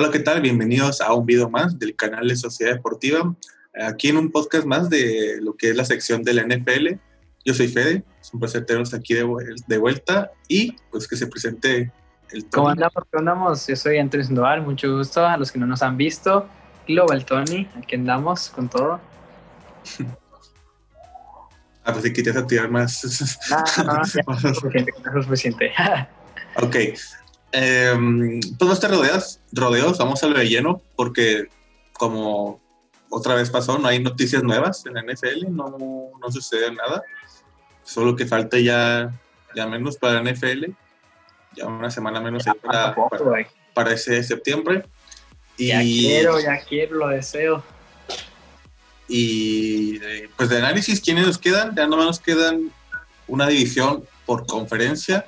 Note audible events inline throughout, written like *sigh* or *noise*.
Hola, ¿qué tal? Bienvenidos a un video más del canal de Sociedad Deportiva. Aquí en un podcast más de lo que es la sección de la NFL. Yo soy Fede, es un placer tenerlos aquí de, de vuelta y pues que se presente el Tony. ¿Cómo andamos? ¿Cómo andamos? Yo soy Antonio Sandoval, mucho gusto a los que no nos han visto. Global Tony, aquí andamos con todo. *laughs* Ah, pues sí, que te vas a tirar más. No, no, *laughs* no, ya, *laughs* no es suficiente, no es suficiente. ok. Eh, pues no te rodeas, rodeos, vamos a lo de lleno, porque como otra vez pasó, no hay noticias nuevas en la NFL, no, no sucede nada. Solo que falta ya, ya menos para la NFL, ya una semana menos ahí para, Tampoco, para, para ese septiembre. Y, Ya quiero, ya quiero, lo deseo. y eh, pues de análisis, ¿quiénes nos quedan? Ya nomás nos quedan una división por conferencia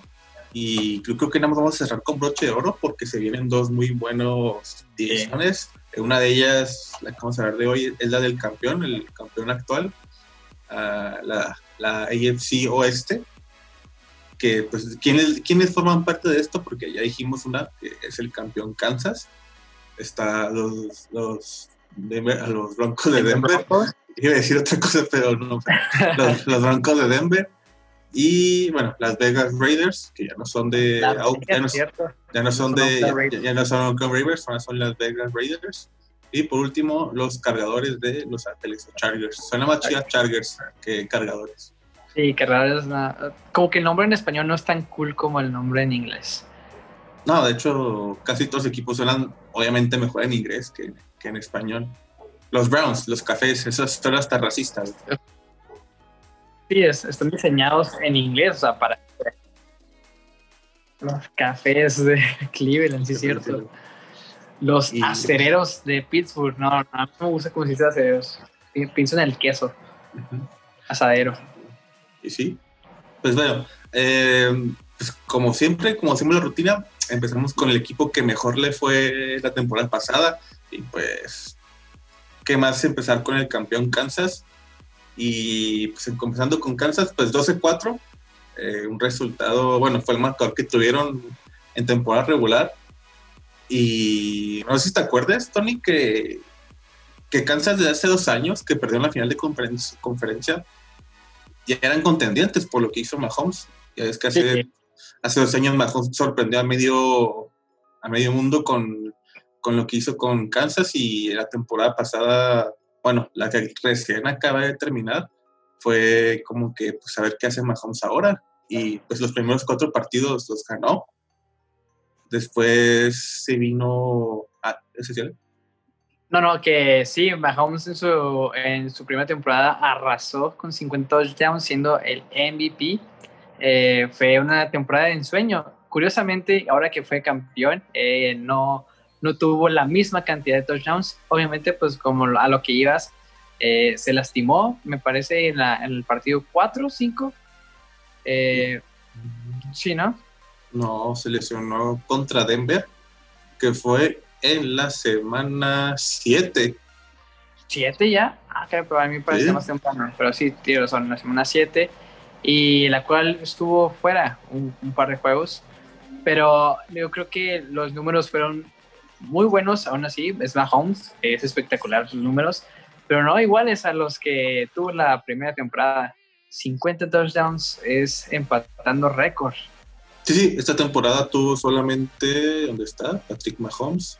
y creo, creo que nada más vamos a cerrar con broche de oro porque se vienen dos muy buenos divisiones. Una de ellas, la que vamos a hablar de hoy, es la del campeón, el campeón actual, ah, la, la AFC Oeste. Que, pues, ¿quiénes, ¿quiénes forman parte de esto? Porque ya dijimos una, que es el campeón Kansas. Está los, los, Denver- los Broncos de Denver. Iba a decir otra cosa, pero no. Los, los Broncos de Denver. Y bueno, las Vegas Raiders, que ya no son de. La au- ya, no, ya no son Son de. Ya, ya no son Oakland Raiders, ahora son las Vegas Raiders. Y por último, los cargadores de Los Ángeles Chargers. Suena más chida Chargers que cargadores. Sí, que raro es una- Como que el nombre en español no es tan cool como el nombre en inglés. No, de hecho, casi todos los equipos suenan obviamente mejor en inglés que, que en español. Los Browns, los cafés, eso es todo hasta racista. Sí, es- están diseñados en inglés, o sea, para los cafés de Cleveland, sí es cierto. Los Y- acereros de Pittsburgh, no, no, a mí me gusta cómo se dice acereros. Pi- Pienso en el queso, Ujú. asadero. Y sí. Pues bueno, eh, pues como siempre, como hacemos la rutina, empezamos con el equipo que mejor le fue la temporada pasada. Y pues, ¿qué más empezar con el campeón Kansas? Y pues empezando con Kansas, pues 12-4. eh, un resultado, bueno, fue el marcador que tuvieron en temporada regular. Y no sé si te acuerdas, Tony, que, que Kansas desde hace dos años, que perdió en la final de conferen- conferencia, ya eran contendientes por lo que hizo Mahomes. Ya es que hace, Sí. hace dos años Mahomes sorprendió a medio, a medio mundo con, con lo que hizo con Kansas y la temporada pasada, bueno, la que recién acaba de terminar, fue como que, pues, a ver qué hace Mahomes ahora. Y pues los primeros cuatro partidos los ganó. Después se vino... Ah, ¿ese sí? No, no, que sí, Mahomes en su, en su primera temporada arrasó con 50 touchdowns siendo el MVP. Eh, fue una temporada de ensueño. Curiosamente, ahora que fue campeón, eh, no, no tuvo la misma cantidad de touchdowns. Obviamente, pues como a lo que ibas, eh, se lastimó, me parece, en, la- en el partido 4 o 5. Eh, sí, ¿no? No, se lesionó contra Denver, que fue en la semana 7. ¿Siete ya? Ah, claro, pero a mí me parece Sí. más temprano. Pero sí, tiene razón, la semana 7. Y la cual estuvo fuera un, un par de juegos. Pero yo creo que los números fueron muy buenos, aún así. Es Mahomes, es espectacular sus números. Pero no iguales a los que tuvo la primera temporada. 50 touchdowns es empatando récord. Sí, sí, esta temporada tuvo solamente, ¿dónde está? Patrick Mahomes.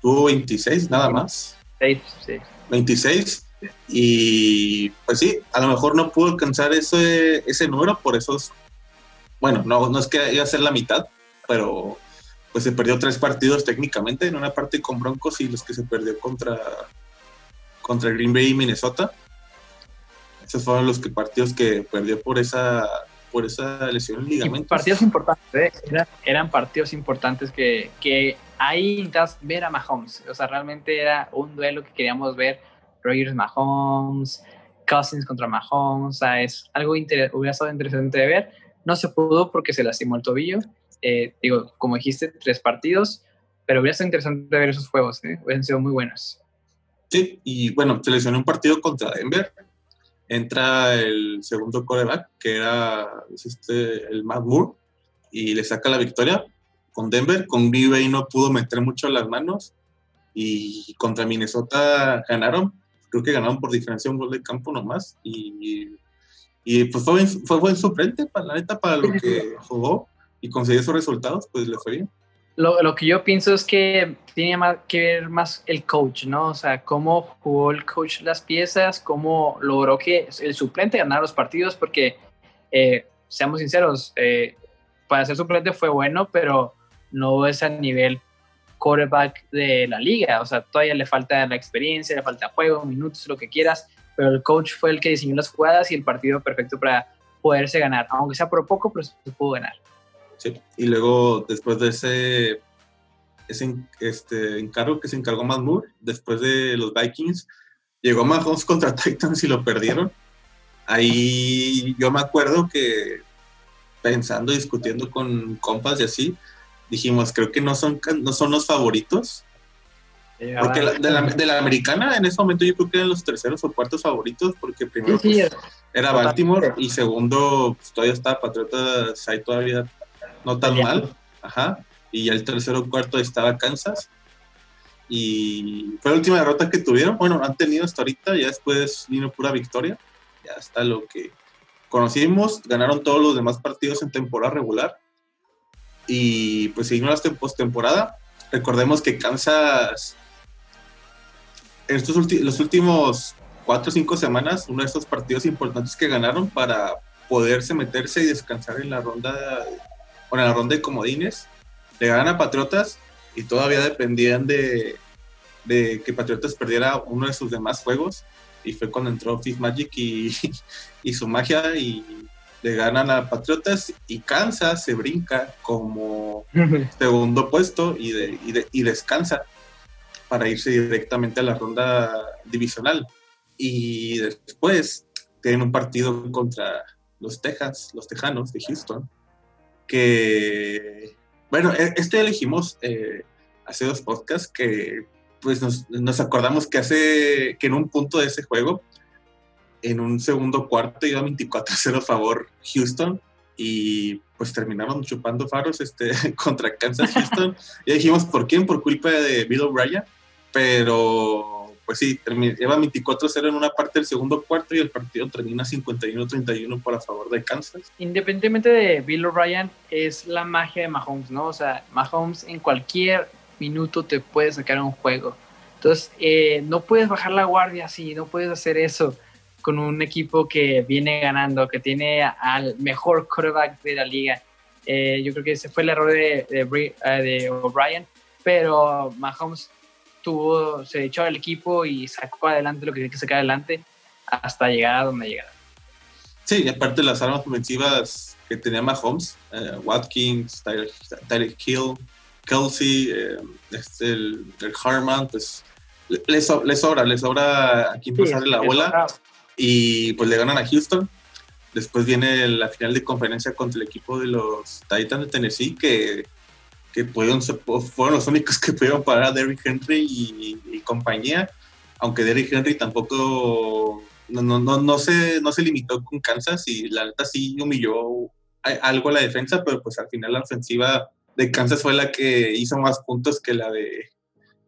Tuvo 26, nada más. Sí, sí. 26. Y pues sí, a lo mejor no pudo alcanzar ese, ese número por esos. Bueno, no, no es que iba a ser la mitad, pero pues se perdió tres partidos técnicamente, en una parte con Broncos y los que se perdió contra, contra Green Bay y Minnesota. Esos fueron los que partidos que perdió por esa, por esa lesión en ligamentos. partidos importantes, ¿eh? Era- eran partidos importantes que, que ahí necesitas ver a Mahomes. O sea, realmente era un duelo que queríamos ver. Rogers Mahomes, Cousins contra Mahomes. O sea, es algo inter- hubiera estado interesante de ver. No se pudo porque se lastimó el tobillo. Eh, digo, como dijiste, tres partidos. Pero hubiera sido interesante ver esos juegos. ¿eh? Hubieran sido muy buenos. Sí, y bueno, se lesionó un partido contra Denver. Entra el segundo coreback, que era es este, el Matt Moore, y le saca la victoria con Denver. Con Green Bay no pudo meter mucho las manos. y contra Minnesota ganaron, creo que ganaron por diferencia un gol de campo nomás y, y pues fue, fue buen suplente para la neta para lo que jugó y consiguió esos resultados, pues le fue bien. Lo, lo, que yo pienso es que tiene más que ver más el coach, ¿no? O sea, cómo jugó el coach las piezas, cómo logró que el suplente ganara los partidos, porque, eh, seamos sinceros, eh, para ser suplente fue bueno, pero no es a nivel quarterback de la liga. O sea, todavía le falta la experiencia, le falta juego, minutos, lo que quieras, pero el coach fue el que diseñó las jugadas y el partido perfecto para poderse ganar, aunque sea por poco, pero se pudo ganar. Sí, y luego después de ese, ese este, encargo que se encargó Matt Moore, después de los Vikings, llegó Mahomes *laughs* contra Titans y lo perdieron. Ahí yo me acuerdo que pensando, discutiendo con compas y así, dijimos, creo que no son, no son los favoritos. Porque de, la, americana en ese momento yo creo que eran los terceros o cuartos favoritos, porque primero pues, era Baltimore y segundo pues, todavía estaba Patriotas ahí todavía no tan mal. Ajá. Y el tercero o cuarto estaba Kansas. Y fue la última derrota que tuvieron. Bueno, han tenido hasta ahorita, ya después vino pura victoria. Ya está lo que conocimos. Ganaron todos los demás partidos en temporada regular y pues seguimos la postemporada. Recordemos que Kansas, en estos los últimos cuatro o cinco semanas, uno de estos partidos importantes que ganaron para poderse meterse y descansar en la ronda, o en la ronda de comodines, le ganan a Patriotas y todavía dependían de, de que Patriotas perdiera uno de sus demás juegos y fue cuando entró Fifth Magic y, *laughs* y su magia y le ganan a Patriotas y Kansas se brinca como *laughs* segundo puesto y, de, y, descansa para irse directamente a la ronda divisional. Y después tienen un partido contra los Texas, los Tejanos de Houston, que, bueno, e, este elegimos eh, hace dos podcasts que pues nos, nos, acordamos que hace que en un punto de ese juego en un segundo cuarto iba 24-0 a favor Houston y pues terminaron chupando faros este, *laughs* contra Kansas Houston. *laughs* ya dijimos por quién, por culpa de Bill O'Brien, pero pues sí, lleva 24-0 en una parte del segundo cuarto y el partido termina 51-31 por a favor de Kansas. Independientemente de Bill O'Brien, es la magia de Mahomes, ¿no? O sea, Mahomes en cualquier minuto te puede sacar un juego. Entonces, eh, no puedes bajar la guardia así, no puedes hacer eso con un equipo que viene ganando, que tiene al mejor quarterback de la liga. Eh, yo creo que ese fue el error de, de, eh, O'Brien, pero Mahomes tuvo, se echó al equipo y sacó adelante lo que tiene que sacar adelante hasta llegar a donde llegaron. Sí, y aparte las armas ofensivas que tenía Mahomes, eh, Watkins, Tyreek Hill, Kelsey, este, el, Harman, pues les, sobra, les sobra a quien pasarle la bola y pues le ganan a Houston. Después viene la final de conferencia contra el equipo de los Titans de Tennessee, que, que pudieron, fueron los únicos que pudieron parar a Derrick Henry y, compañía, aunque Derrick Henry tampoco no, no, no, se, no se limitó con Kansas y la neta sí humilló algo a la defensa, pero pues al final la ofensiva de Kansas fue la que hizo más puntos que la de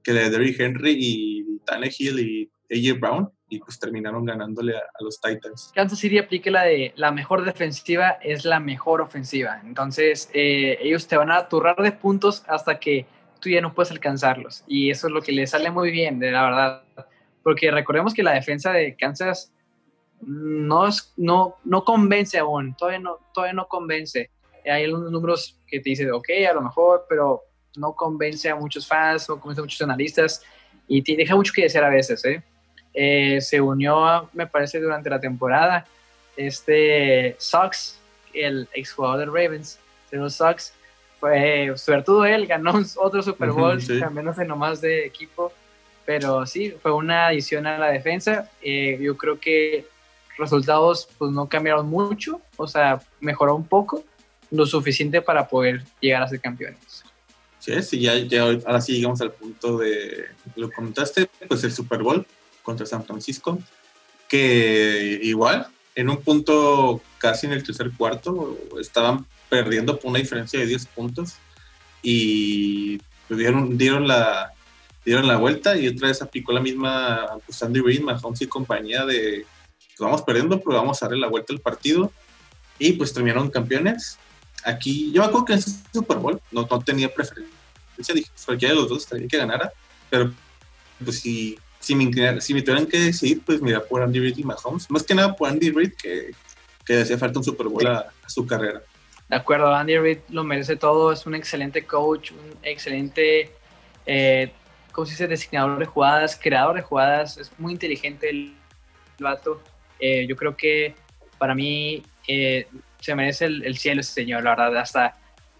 que la de Derrick Henry y Tannehill y AJ Brown y pues terminaron ganándole a, los Titans. Kansas City aplique la de la mejor defensiva es la mejor ofensiva. Entonces eh, ellos te van a turrar de puntos hasta que tú ya no puedes alcanzarlos. Y eso es lo que le sale muy bien, de la verdad. Porque recordemos que la defensa de Kansas no, es, no, no convence aún, todavía no, todavía no convence. Hay algunos números que te dicen, ok, a lo mejor, pero no convence a muchos fans, no convence a muchos analistas y te deja mucho que desear a veces, ¿eh? Eh, se unió, me parece, durante la temporada. Este Sox, el exjugador de Ravens, los Sox, fue, sobre todo él, ganó otro Super Bowl, uh cambiándose nomás de equipo. Pero sí, fue una adición a la defensa. Eh, yo creo que resultados pues no cambiaron mucho, o sea, mejoró un poco, lo suficiente para poder llegar a ser campeones. Sí, sí ya, ya ahora sí llegamos al punto de, lo comentaste, pues el Super Bowl contra San Francisco, que igual, en un punto casi en el tercer cuarto, estaban perdiendo por una diferencia de 10 puntos y dieron, dieron la, dieron la vuelta y otra vez aplicó la misma pues, Andy Reid, Mahomes y compañía de pues, vamos perdiendo, pero vamos a darle la vuelta al partido. Y pues terminaron campeones. Aquí, yo me acuerdo que en ese Super Bowl no, no tenía preferencia. Dije, pues, cualquiera de los dos estaría que ganara. Pero pues si, si, me, si me tuvieran que decir, pues mira, por Andy Reid y Mahomes. Más que nada por Andy Reid, que, que hacía falta un Super Bowl a, su carrera. De acuerdo, Andy Reid lo merece todo. Es un excelente coach, un excelente, eh, ¿cómo se dice? Designador de jugadas, creador de jugadas. Es muy inteligente el, vato. Eh, yo creo que para mí eh, se merece el, cielo ese señor, la verdad. Hasta,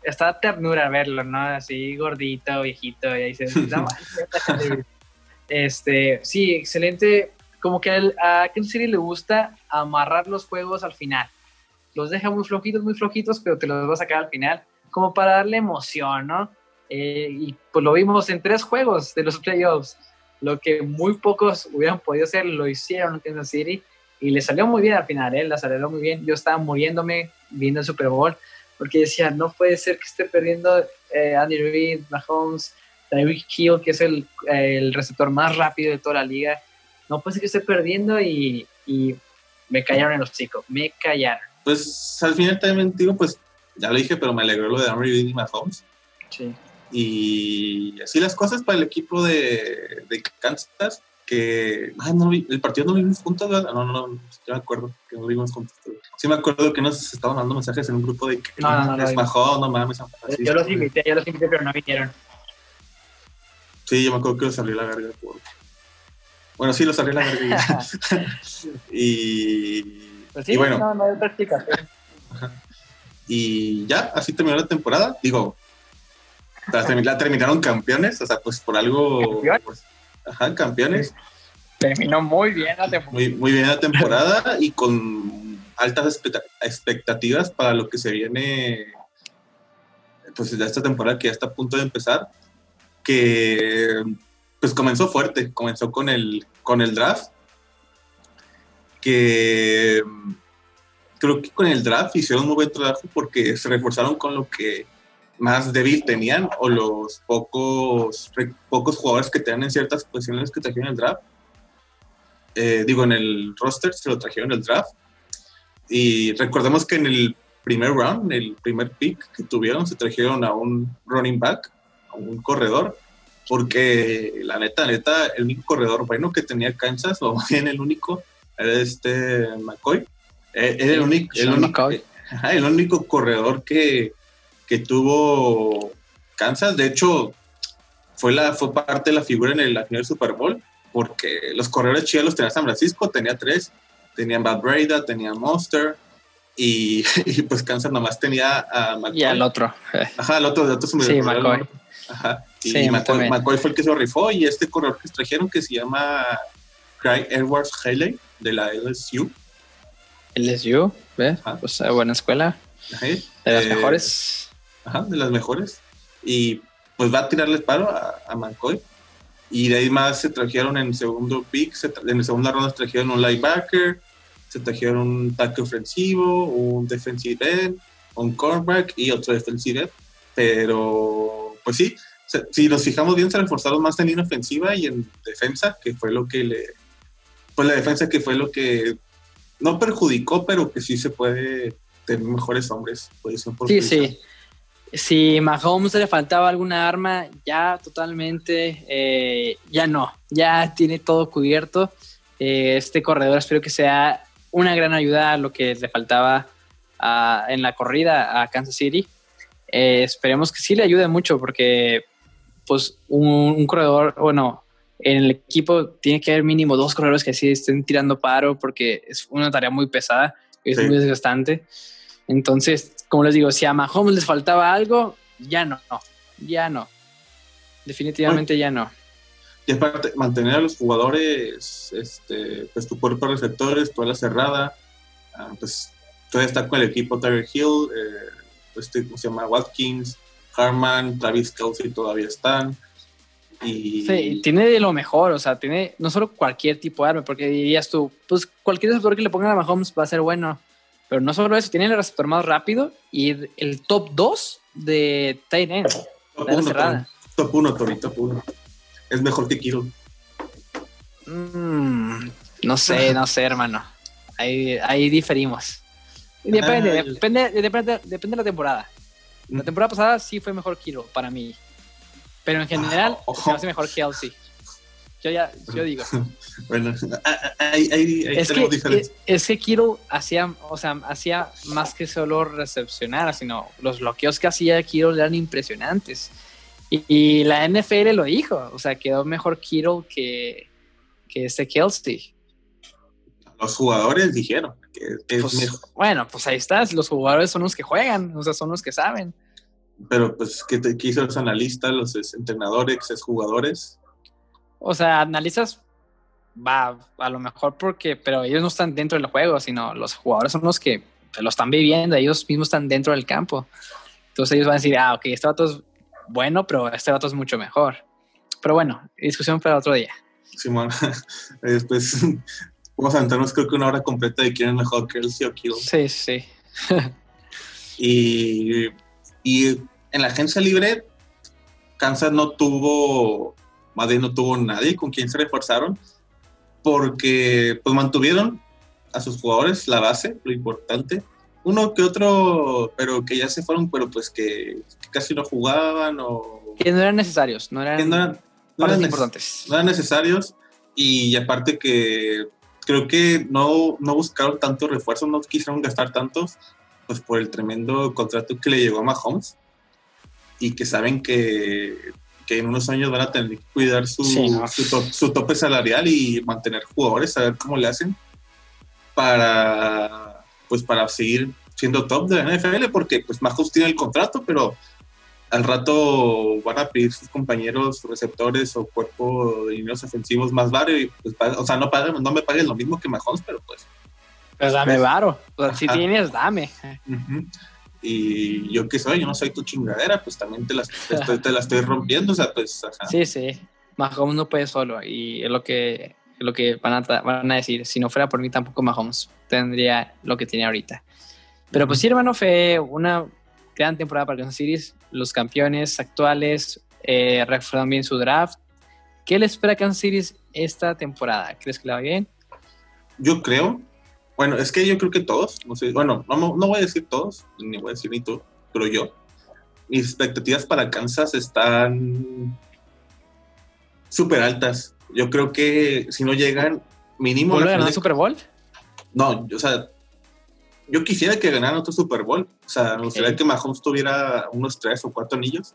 hasta ternura verlo, ¿no? Así gordito, viejito, y ahí se *laughs* *laughs* Este, sí, excelente. Como que a Kansas City le gusta amarrar los juegos al final. Los deja muy flojitos, muy flojitos, pero te los va a sacar al final, como para darle emoción, ¿no? Eh, y pues lo vimos en tres juegos de los playoffs. Lo que muy pocos hubieran podido hacer, lo hicieron Kansas City y le salió muy bien al final, ¿eh? la salió muy bien. Yo estaba muriéndome viendo el Super Bowl porque decía, no puede ser que esté perdiendo eh, Andy Reid, Mahomes, Tyreek Hill, que es el, el, receptor más rápido de toda la liga. No puede ser que esté perdiendo y, y me callaron en los chicos, me callaron. Pues al final también digo, pues ya lo dije, pero me alegró lo de Andy Reid y Mahomes. Sí. Y así las cosas para el equipo de, de Kansas que ah, no, el partido no lo vimos juntos, No, no, no, yo me acuerdo que no lo vimos juntos. Sí me acuerdo que nos estaban dando mensajes en un grupo de que no, no, no, bajó, no mames. Yo los invité, yo los invité, pero no vinieron. Sí, yo me acuerdo que los salió la verga. Bueno, sí, los salió la verga. y... *laughs* Pues sí, y bueno. No, no hay práctica. Y ya, así terminó la temporada. Digo, la terminaron campeones, o sea, pues por algo... Pues, Ajá, campeones. Terminó muy bien la temporada. Muy, muy bien la temporada y con altas expectativas para lo que se viene pues de esta temporada que ya está a punto de empezar, que pues comenzó fuerte, comenzó con el, con el draft, que creo que con el draft hicieron muy buen trabajo porque se reforzaron con lo que más débil tenían o los pocos, pocos jugadores que tenían en ciertas posiciones que trajeron el draft. Eh, digo, en el roster se lo trajeron el draft. Y recordemos que en el primer round, el primer pick que tuvieron, se trajeron a un running back, un corredor, porque la neta, neta, el único corredor bueno que tenía Kansas, o bien *laughs* el único, era este McCoy. Eh, era el único, el único, el único corredor que, que tuvo Kansas. De hecho, fue, la, fue parte de la figura en el, la final del Super Bowl, porque los corredores chidos los tenía San Francisco, tenía tres. Tenían Bad Breda, tenía Monster, *laughs* y, pues Kansas nomás tenía a McCoy. Y al otro. Ajá, el otro, el otro se me Sí, McCoy. Ajá. Y McCoy, fue el que se rifó, y este corredor que trajeron que se llama Craig Edwards Haley, de la LSU. LSU, ¿ves? Pues buena escuela. De las eh, mejores Ajá, de las mejores. Y pues va a tirarle paro a, a McCoy. Y de ahí más se trajeron en el segundo pick, en la segunda ronda se trajeron un linebacker, se trajeron un tackle ofensivo, un defensive end, un cornerback y otro defensive end. Pero, pues sí, si nos fijamos bien, se reforzaron más en línea ofensiva y en defensa, que fue lo que le. Pues la defensa que fue lo que no perjudicó, pero que sí se puede tener mejores hombres. Posición por sí, sí si Mahomes le faltaba alguna arma, ya totalmente, eh, ya no, ya tiene todo cubierto. Eh, este corredor espero que sea una gran ayuda a lo que le faltaba en la corrida a Kansas City. Eh, esperemos que sí le ayude mucho porque pues un, corredor, bueno, en el equipo tiene que haber mínimo dos corredores que sí estén tirando paro porque es una tarea muy pesada, es muy desgastante. Entonces, como les digo, si a Mahomes les faltaba algo, ya no, ya no. Definitivamente ya no. Y aparte, mantener a los jugadores, este, pues tu cuerpo de receptores, toda la cerrada, ah, pues todavía está con el equipo Tyler Hill, eh, este, ¿cómo se llama? Watkins, Harman, Travis Kelsey todavía están. Y... Sí, tiene de lo mejor, o sea, tiene no solo cualquier tipo de arma, porque dirías tú, pues cualquier receptor que le pongan a Mahomes va a ser bueno. Pero no solo eso, tiene el receptor más rápido y el top 2 de tight end. Top 1, top 1, Tony, top 1. es mejor que Kittle. Mm, no sé, no sé, hermano. Ahí, ahí diferimos. Depende, depende, depende, depende de la temporada. La temporada pasada sí fue mejor Kittle para mí. Pero en general oh, se hace mejor Kelsey. Yo ya, yo digo. *laughs* bueno, ahí, ahí, es, que, es, que Kiro hacía, o sea, hacía más que solo recepcionar, sino los bloqueos que hacía Kiro eran impresionantes. Y, la NFL lo dijo, o sea, quedó mejor Kiro que, que este Kelsey. Los jugadores dijeron que es pues, mejor. Bueno, pues ahí estás, los jugadores son los que juegan, o sea, son los que saben. Pero, pues, ¿qué, qué hizo los analistas, los entrenadores, ex jugadores? O sea, analizas, va, a lo mejor porque, pero ellos no están dentro del juego, sino los jugadores son los que lo están viviendo, ellos mismos están dentro del campo. Entonces ellos van a decir, ah, ok, este vato es bueno, pero este vato es mucho mejor. Pero bueno, discusión para otro día. Simón, después *laughs* vamos a entrarnos creo que una hora completa de quién es mejor, Kelsey o Kittle. Sí, sí. *laughs* y, y en la agencia libre, Kansas no tuvo más no tuvo nadie con quien se reforzaron, porque pues mantuvieron a sus jugadores la base, lo importante. Uno que otro, pero que ya se fueron, pero pues que, casi no jugaban o... Que no eran necesarios, no eran, no eran, importantes. No eran necesarios y aparte que creo que no, no buscaron tantos refuerzos, no quisieron gastar tantos, pues por el tremendo contrato que le llegó a Mahomes. Y que saben que que en unos años van a tener que cuidar su, su, tope salarial y mantener jugadores, a ver cómo le hacen para, pues para seguir siendo top de la NFL, porque pues Majos tiene el contrato, pero al rato van a pedir sus compañeros receptores o cuerpo de dineros ofensivos más varios y pues, o sea, no paguen, no me paguen lo mismo que Mahomes, pero pues. Pues dame varo, si tienes, dame. Y yo qué soy, yo no soy tu chingadera, pues también te la, te, la estoy rompiendo, o sea, pues... Sí, sí, Mahomes no puede solo y es lo que, lo que van, a, van a decir. Si no fuera por mí, tampoco Mahomes tendría lo que tiene ahorita. Pero pues sí, hermano, fue una gran temporada para Kansas City. Los campeones actuales eh, reforzaron bien su draft. ¿Qué le espera a Kansas City esta temporada? ¿Crees que le va bien? Yo creo bueno, es que yo creo que todos, no sé, bueno, no, no voy a decir todos, ni voy a decir ni tú, pero yo. Mis expectativas para Kansas están súper altas. Yo creo que si no llegan mínimo... ¿Vuelve a ganar Super Bowl? No, o sea, yo quisiera que ganaran otro Super Bowl. O sea, me gustaría que Mahomes tuviera unos tres o cuatro anillos.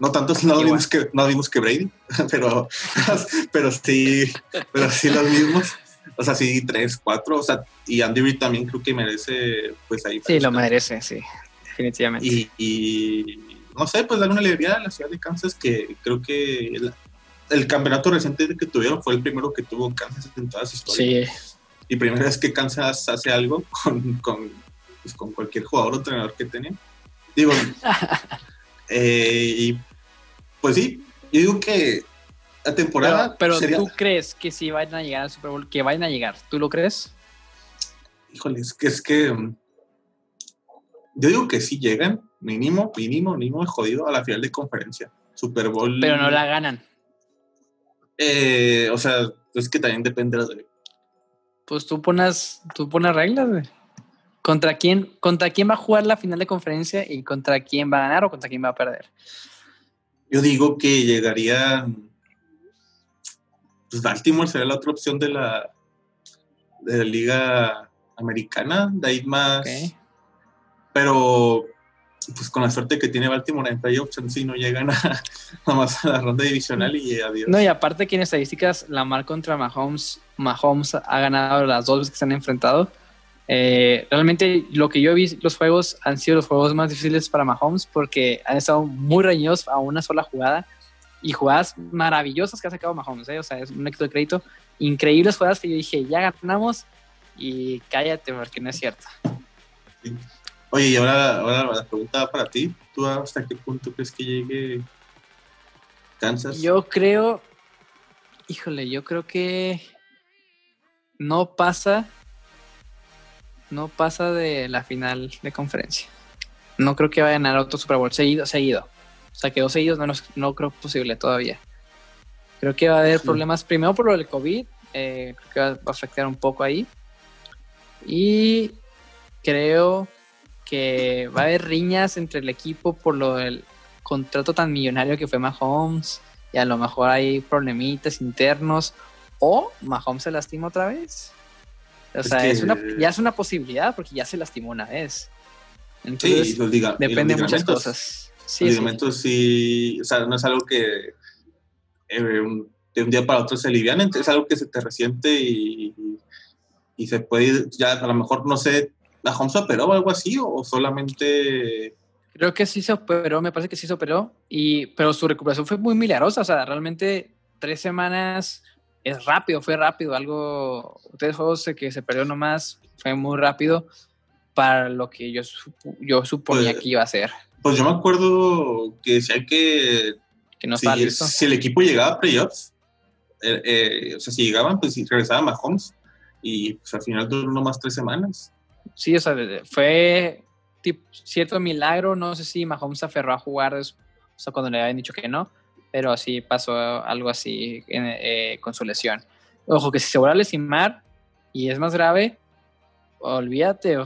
No tantos, *laughs* no vimos que, no vimos que Brady, *laughs* pero, *laughs* pero sí, pero sí los mismos o sea, sí, tres, cuatro, o sea, y Andy Reid también creo que merece, pues ahí. Sí, lo merece, sí, definitivamente. Y, no sé, pues dar una alegría a la ciudad de Kansas, que creo que el, campeonato reciente que tuvieron fue el primero que tuvo Kansas en toda su historia. Sí. Y primera vez que Kansas hace algo con, con, pues, con cualquier jugador o entrenador que tenía. Digo, *laughs* eh, y pues sí, yo digo que la temporada. Pero, tú crees que si vayan a llegar al Super Bowl, que vayan a llegar, ¿tú lo crees? Híjole, es que es que. Mm, yo digo que sí llegan, mínimo, mínimo, mínimo jodido a la final de conferencia. Super Bowl. Pero no la ganan. Eh, o sea, es que también depende de Pues tú pones, tú pones reglas, güey. ¿Contra quién, ¿Contra quién va a jugar la final de conferencia y contra quién va a ganar o contra quién va a perder? Yo digo que llegarían pues Baltimore sería la otra opción de la, de la liga americana, de ahí más. Pero pues con la suerte que tiene Baltimore en playoffs en sí no llegan a, *laughs* más a la ronda divisional y adiós. No, y aparte que en estadísticas Lamar contra Mahomes, Mahomes ha ganado las dos veces que se han enfrentado. Eh, realmente lo que yo he visto, los juegos han sido los juegos más difíciles para Mahomes porque han estado muy reñidos a una sola jugada y jugadas maravillosas que ha sacado Mahomes, ¿eh? o sea, es un éxito de crédito. Increíbles jugadas que yo dije, ya ganamos y cállate porque no es cierto. Oye, y ahora, ahora la pregunta para ti, ¿tú hasta qué punto crees que llegue Kansas? Yo creo, híjole, yo creo que no pasa, no pasa de la final de conferencia. No creo que vayan a ganar otro Super Bowl seguido, seguido. O sea, que dos seguidos no, no creo posible todavía. Creo que va a haber problemas primero por lo del COVID, eh, creo que va a afectar un poco ahí. Y creo que va a haber riñas entre el equipo por lo del contrato tan millonario que fue Mahomes y a lo mejor hay problemitas internos o Mahomes se lastima otra vez. O sea, es una, ya es una posibilidad porque ya se lastimó una vez. Entonces, sí, depende de muchas cosas. Sí, los ligamentos sí. o sea, no es algo que eh, de un día para otro se alivian, es algo que se te resiente y, y se puede ir, ya a lo mejor, no sé, ¿la Holmes operó o algo así o solamente...? Creo que sí se operó, me parece que sí se operó, y, pero su recuperación fue muy milagrosa, o sea, realmente tres semanas es rápido, fue rápido, algo, tres juegos que se perdió nomás, fue muy rápido para lo que yo, yo suponía pues, que iba a ser. Pues yo me acuerdo que decían que, que no si, listo. si el equipo llegaba a playoffs, eh, eh, o sea, si llegaban, pues regresaba Mahomes y pues al final duró nomás tres semanas. Sí, o sea, fue tipo, cierto milagro, no sé si Mahomes se aferró a jugar, cuando le habían dicho que no, pero así pasó algo así eh, con su lesión. Ojo, que si se vuelve a lesionar y es más grave, olvídate,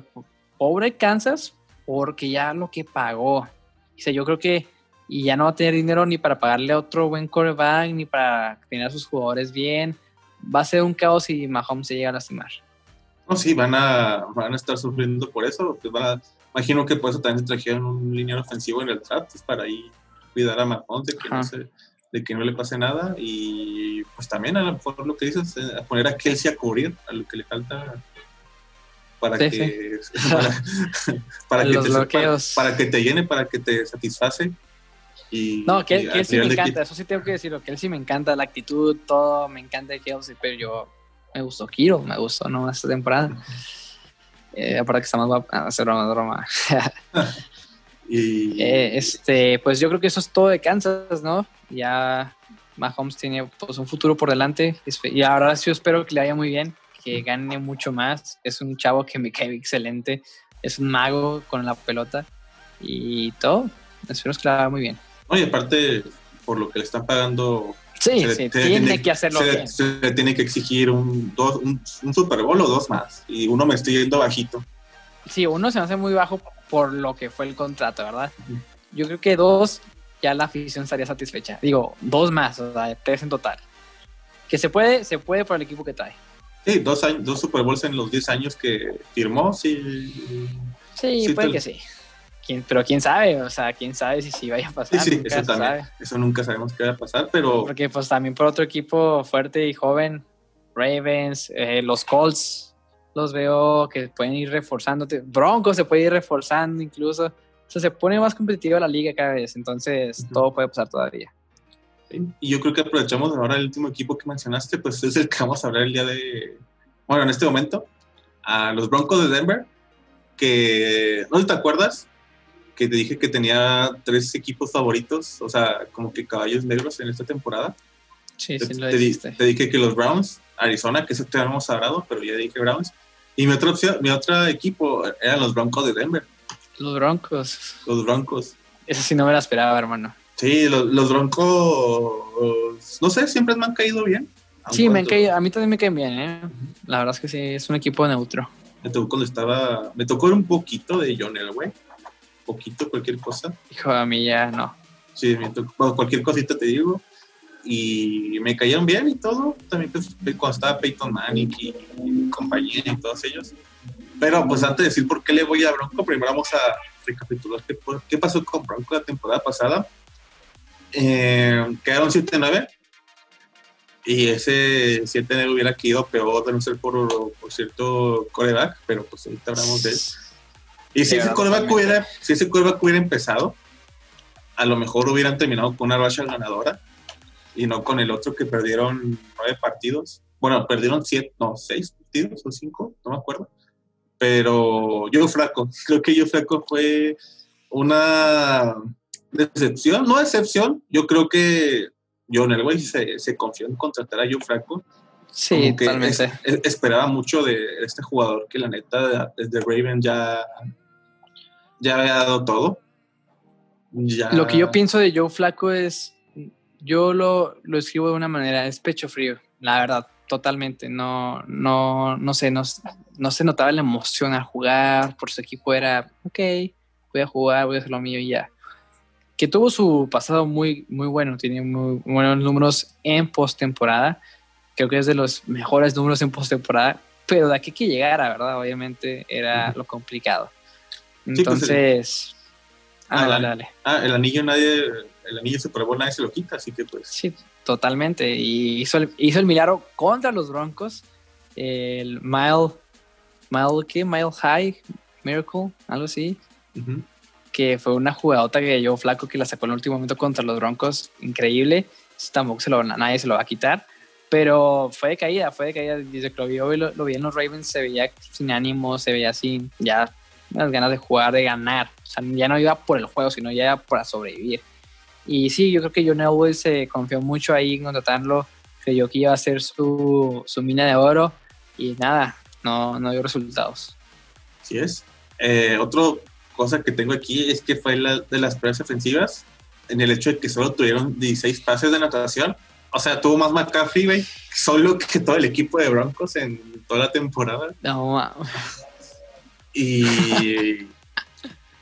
pobre Kansas, porque ya lo que pagó. O sea, yo creo que y ya no va a tener dinero ni para pagarle a otro buen coreback, ni para tener a sus jugadores bien. Va a ser un caos si Mahomes se llega a lastimar. No, sí, van a, van a estar sufriendo por eso. Pues imagino que por eso también se trajeron un lineal ofensivo en el draft, pues para ahí cuidar a Mahomes de que, no de que no le pase nada. Y pues también a lo mejor lo que dices, eh, a poner a Kelsey a cubrir a lo que le falta para que *laughs* Para, que te, para, que te llene, para que te satisface no, que, él sí me encanta, eso sí tengo que decirlo, que él sí me encanta, la actitud, todo, me encanta de Kelsey, pero yo me gustó Kiro, me gustó, ¿no? Esta temporada. Eh, aparte que está más a hacer broma, broma. *laughs* y... *laughs* Eh, este, pues yo creo que eso es todo de Kansas, ¿no? Ya Mahomes tiene pues, un futuro por delante y ahora sí espero que le vaya muy bien, que gane mucho más. Es un chavo que me cae excelente, es un mago con la pelota y todo. Espero que le vaya muy bien. Oye, aparte, por lo que le están pagando. Sí, sí, tiene, que hacerlo se, bien. Se tiene que exigir un, dos, un, Super Bowl o dos más. Y uno me estoy yendo bajito. Sí, uno se me hace muy bajo por lo que fue el contrato, ¿verdad? Yo creo que dos, ya la afición estaría satisfecha. Digo, dos más, o sea, tres en total. Que se puede, se puede por el equipo que trae. Sí, dos, años, dos Super Bowls en los 10 años que firmó, sí. Sí, puede que sí pero quién sabe, o sea, quién sabe si sí vaya a pasar. Sí, sí, eso también. Eso nunca sabemos qué va a pasar, pero. Porque, pues, también por otro equipo fuerte y joven, Ravens, eh, los Colts, los veo que pueden ir reforzándote. Broncos se puede ir reforzando incluso. O sea, se pone más competitiva la liga cada vez, entonces todo puede pasar todavía. Y yo creo que aprovechamos ahora el último equipo que mencionaste, pues es el que vamos a hablar el día de. Bueno, en este momento, a los Broncos de Denver, que. ¿No te acuerdas? Que te dije que tenía tres equipos favoritos, o sea, como que caballos negros en esta temporada. Sí, sí, lo te, te, dije que los Browns, Arizona, que eso te habíamos hablado, pero ya dije Browns. Y mi otro, opción, mi otro equipo eran los Broncos de Denver. Los Broncos. Los Broncos. Eso sí no me lo esperaba, hermano. Sí, los, los Broncos, no sé, siempre me han caído bien. Sí, me han caído, a mí también me caen bien, ¿eh? La verdad es que sí, es un equipo neutro. Me tocó cuando estaba, me tocó un poquito de John Elway poquito, cualquier cosa. Hijo, a mí ya no. Sí, cualquier cosita te digo. Y me cayeron bien y todo. También pues, cuando estaba Peyton Manning y, compañía y todos ellos. Pero pues antes de decir por qué le voy a Bronco, primero vamos a recapitular qué, qué pasó con Bronco la temporada pasada. Eh, quedaron 7-9 y ese 7-9 hubiera quedado peor de no ser por, por cierto coreback, pero pues ahorita hablamos de él. Y si ese coreback hubiera, si ese hubiera empezado, a lo mejor hubieran terminado con una racha ganadora y no con el otro que perdieron nueve partidos. Bueno, perdieron siete, no, seis partidos o cinco, no me acuerdo. Pero yo flaco, *laughs* creo que yo flaco fue una decepción, no excepción. Yo creo que John Elway se, se confió en contratar a Joe Flaco. Sí, totalmente. esperaba mucho de este jugador que la neta desde Raven ya ya había dado todo. Lo que yo pienso de Joe Flaco es, yo lo, lo escribo de una manera, es pecho frío, la verdad, totalmente. No, no, no sé, no, no se notaba la emoción al jugar, por su equipo era, ok, voy a jugar, voy a hacer lo mío y ya. Que tuvo su pasado muy, muy bueno, tiene muy buenos números en postemporada. Creo que es de los mejores números en postemporada, pero de aquí que llegara, ¿verdad? Obviamente era lo complicado. pues, Entonces, Ah, ah, el- dale, dale. Ah, el anillo nadie, el anillo Super Bowl nadie se lo quita, así que pues. Sí, totalmente. Y hizo el, hizo el milagro contra los Broncos. El Mile, Mile, ¿qué? Mile High Miracle, algo así. Que fue una jugadota que yo flaco que la sacó en el último momento contra los Broncos. Increíble. Tampoco se lo, nadie se lo va a quitar. Pero fue de caída, fue de caída. Desde que lo vi, lo, lo vi en los Ravens, se veía sin ánimo, se veía sin ya las ganas de jugar, de ganar. O sea, ya no iba por el juego, sino ya iba para sobrevivir. Y sí, yo creo que John Elway se confió mucho ahí en contratarlo. Creyó que iba a ser su, su mina de oro. Y nada, no, no dio resultados. Así es. Eh, otra cosa que tengo aquí es que fue la, de las pruebas ofensivas, en el hecho de que solo tuvieron 16 pases de anotación. O sea, tuvo más McCaffrey, güey, solo que todo el equipo de Broncos en toda la temporada. No, ma- Y. y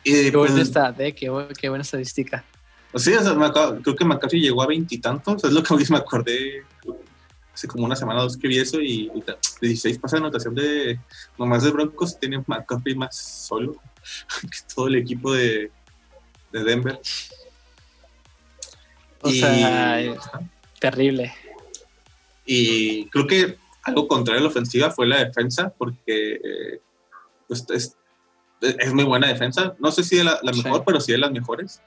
qué buena pues, stat, eh, qué, qué buena estadística. pues sí, o sea, creo que McCaffrey llegó a veintitantos, es lo que *laughs* me acordé hace como una semana o dos que vi eso y, y ta- 16 pases de anotación de nomás de Broncos tiene McCaffrey más solo *laughs* que todo el equipo de, de Denver. O Y- sea, terrible. Y creo que algo contrario a la ofensiva fue la defensa, porque pues, es, es muy buena defensa. No sé si de la, la Sí. mejor, pero sí de las mejores.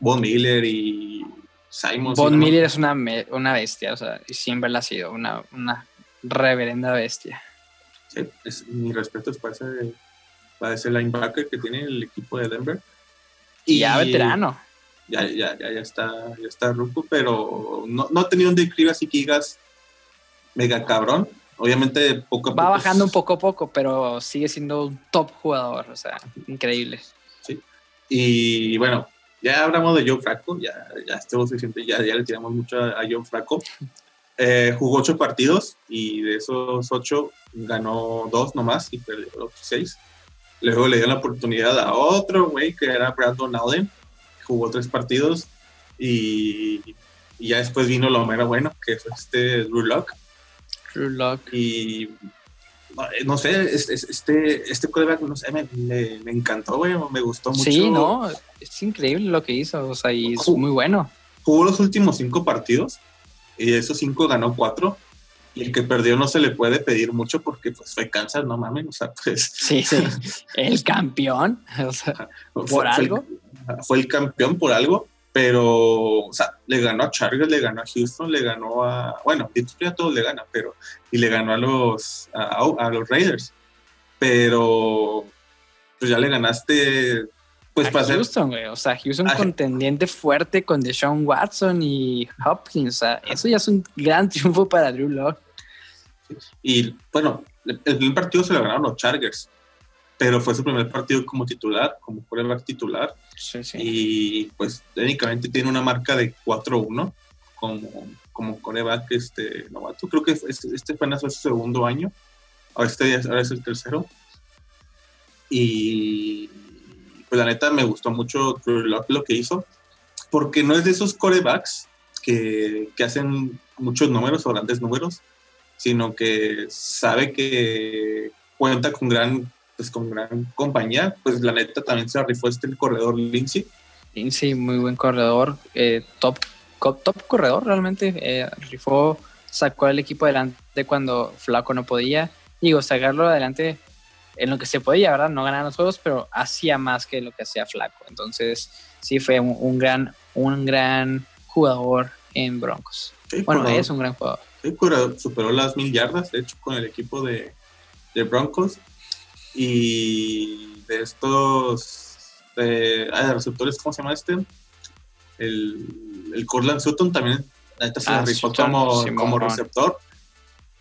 Von Miller y Simon. Von. Miller es una, una bestia, o sea, y siempre la ha sido, una, una reverenda bestia. Sí, es, mi respeto es para ese, para ese linebacker que tiene el equipo de Denver. Y ya veterano. Ya, ya, ya, ya está, ya está ruco, pero no, no ha tenido un declive así que digas mega cabrón. Obviamente poco a poco. Va bajando un poco a poco, pero sigue siendo un top jugador, o sea, increíble. Y bueno, ya hablamos de Joe Franco, ya, ya estuvo suficiente, ya, ya le tiramos mucho a, a Joe Franco. *laughs* Eh, jugó ocho partidos y de esos ocho ganó dos nomás y perdió los seis. Luego le dio la oportunidad a otro güey que era Brandon Allen, jugó tres partidos y, y ya después vino lo mero bueno, que fue este Drew Lock. Drew Lock. Y no, sé, es- es- este, este quarterback, no sé, me, me, me encantó, güey, me gustó mucho. Sí, no, es increíble lo que hizo, o sea, y es muy bueno. jugó los últimos cinco partidos y de esos cinco ganó cuatro. Y el que perdió no se le puede pedir mucho porque pues fue cáncer, no mames, o sea, pues Sí, sí, *laughs* el campeón, o sea, ¿Por fue algo? Fue el campeón por algo, pero o sea, le ganó a Chargers, le ganó a Houston, le ganó a, bueno, Detroit a todos le gana, pero y le ganó a los a, a los Raiders. Pero pues ya le ganaste pues a para Houston, güey, o sea, Houston contendiente fuerte con Deshaun Watson y Hopkins, o sea, eso ya es un gran *laughs* triunfo para Drew Lock. Y bueno, el el primer partido se lo ganaron los Chargers, pero fue su primer partido como titular, como quarterback titular. Sí, sí. Y pues técnicamente tiene una marca de 4-1 como, como quarterback este, novato. Creo que este, este fue su segundo año, ahora, este, ahora es el tercero. Y pues la neta me gustó mucho lo que hizo, porque no es de esos quarterbacks que, que hacen muchos números o grandes números, sino que sabe que cuenta con gran, pues, con gran compañía. Pues la neta también se rifó este el corredor Lindsay. Sí, muy buen corredor, eh, top, top corredor realmente. eh, rifó, sacó al equipo adelante cuando Flaco no podía. Digo, sacarlo adelante en lo que se podía, ¿verdad? No ganar los juegos, pero hacía más que lo que hacía Flaco. Entonces, sí fue un, un gran, un gran jugador en Broncos. Sí, Bueno, corredor- es un gran jugador. sí, corredor- superó las mil yardas, de hecho, con el equipo de, de Broncos. Y de estos de, ah, de receptores, ¿cómo se llama este? El, el Cortland Sutton también neta se Ah, rifó Sutton, como, Simón. como receptor.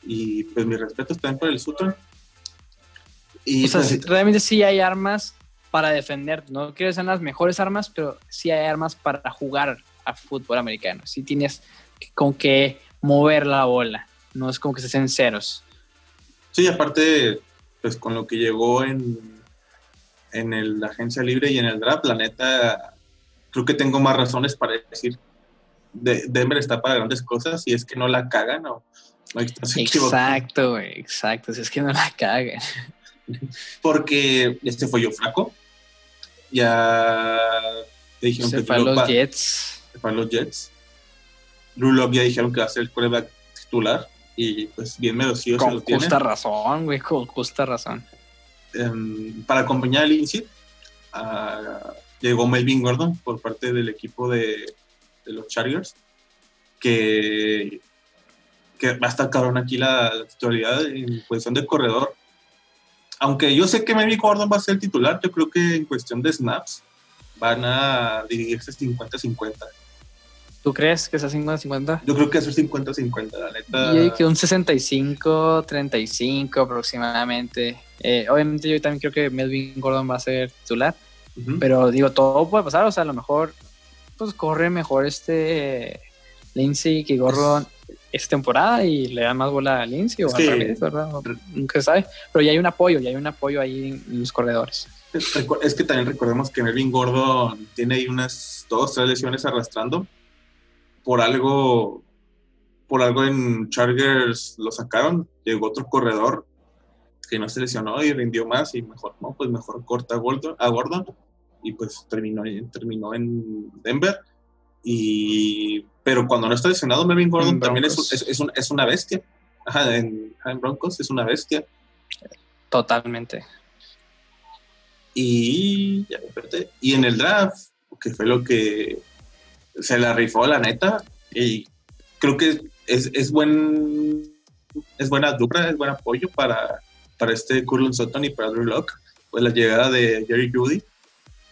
Y pues mis respetos también por el Sutton. Y O sea, pues, sí, realmente sí hay armas para defender. No quiero que sean las mejores armas, pero sí hay armas para jugar a fútbol americano. Sí tienes con qué mover la bola. No es como que se en ceros. Sí, aparte, pues con lo que llegó en, en el, la agencia libre y en el draft, la neta, creo que tengo más razones para decir de, Denver está para grandes cosas y es que no la cagan o no Exacto, exacto, si es que no la cagan. Porque este fue yo flaco. Ya dijeron se que fue los Jets. Se fue a los Jets. Lulov ya dijeron que va a ser el quarterback titular y pues bien merecido con justa razón, güey, con justa razón. Em, para acompañar al Lindsay, llegó Melvin Gordon por parte del equipo de, los Chargers, que, que va a estar cabrón aquí la, titularidad en posición de corredor. Aunque yo sé que Melvin Gordon va a ser el titular, yo creo que en cuestión de snaps van a dividirse 50-50. ¿Tú crees que sea 50-50? Yo creo que es 50-50, la neta. Yo que un 65-35 aproximadamente. Eh, obviamente yo también creo que Melvin Gordon va a ser titular. Pero digo, todo puede pasar. O sea, a lo mejor pues corre mejor este Lindsay que Gordon esta temporada y le da más bola a Lindsay o a revés, ¿verdad? Nunca se sabe. Pero ya hay un apoyo, ya hay un apoyo ahí en los corredores. Es que también recordemos que Melvin Gordon tiene ahí unas dos, tres lesiones arrastrando por algo, por algo en Chargers lo sacaron, llegó otro corredor que no se lesionó y rindió más y mejor, no, pues mejor corta a Gordon, a Gordon y pues terminó, terminó en Denver. Y, pero cuando no está lesionado, Melvin Gordon también es, es, es, una bestia. Ajá, en, en, Broncos es una bestia. Totalmente. Y, y en el draft, que fue lo que se la rifó, la neta. Y creo que es, es buen es buena dupla, es buen apoyo para, para este Curlin Sutton y para Drew Locke. Pues la llegada de Jerry Judy,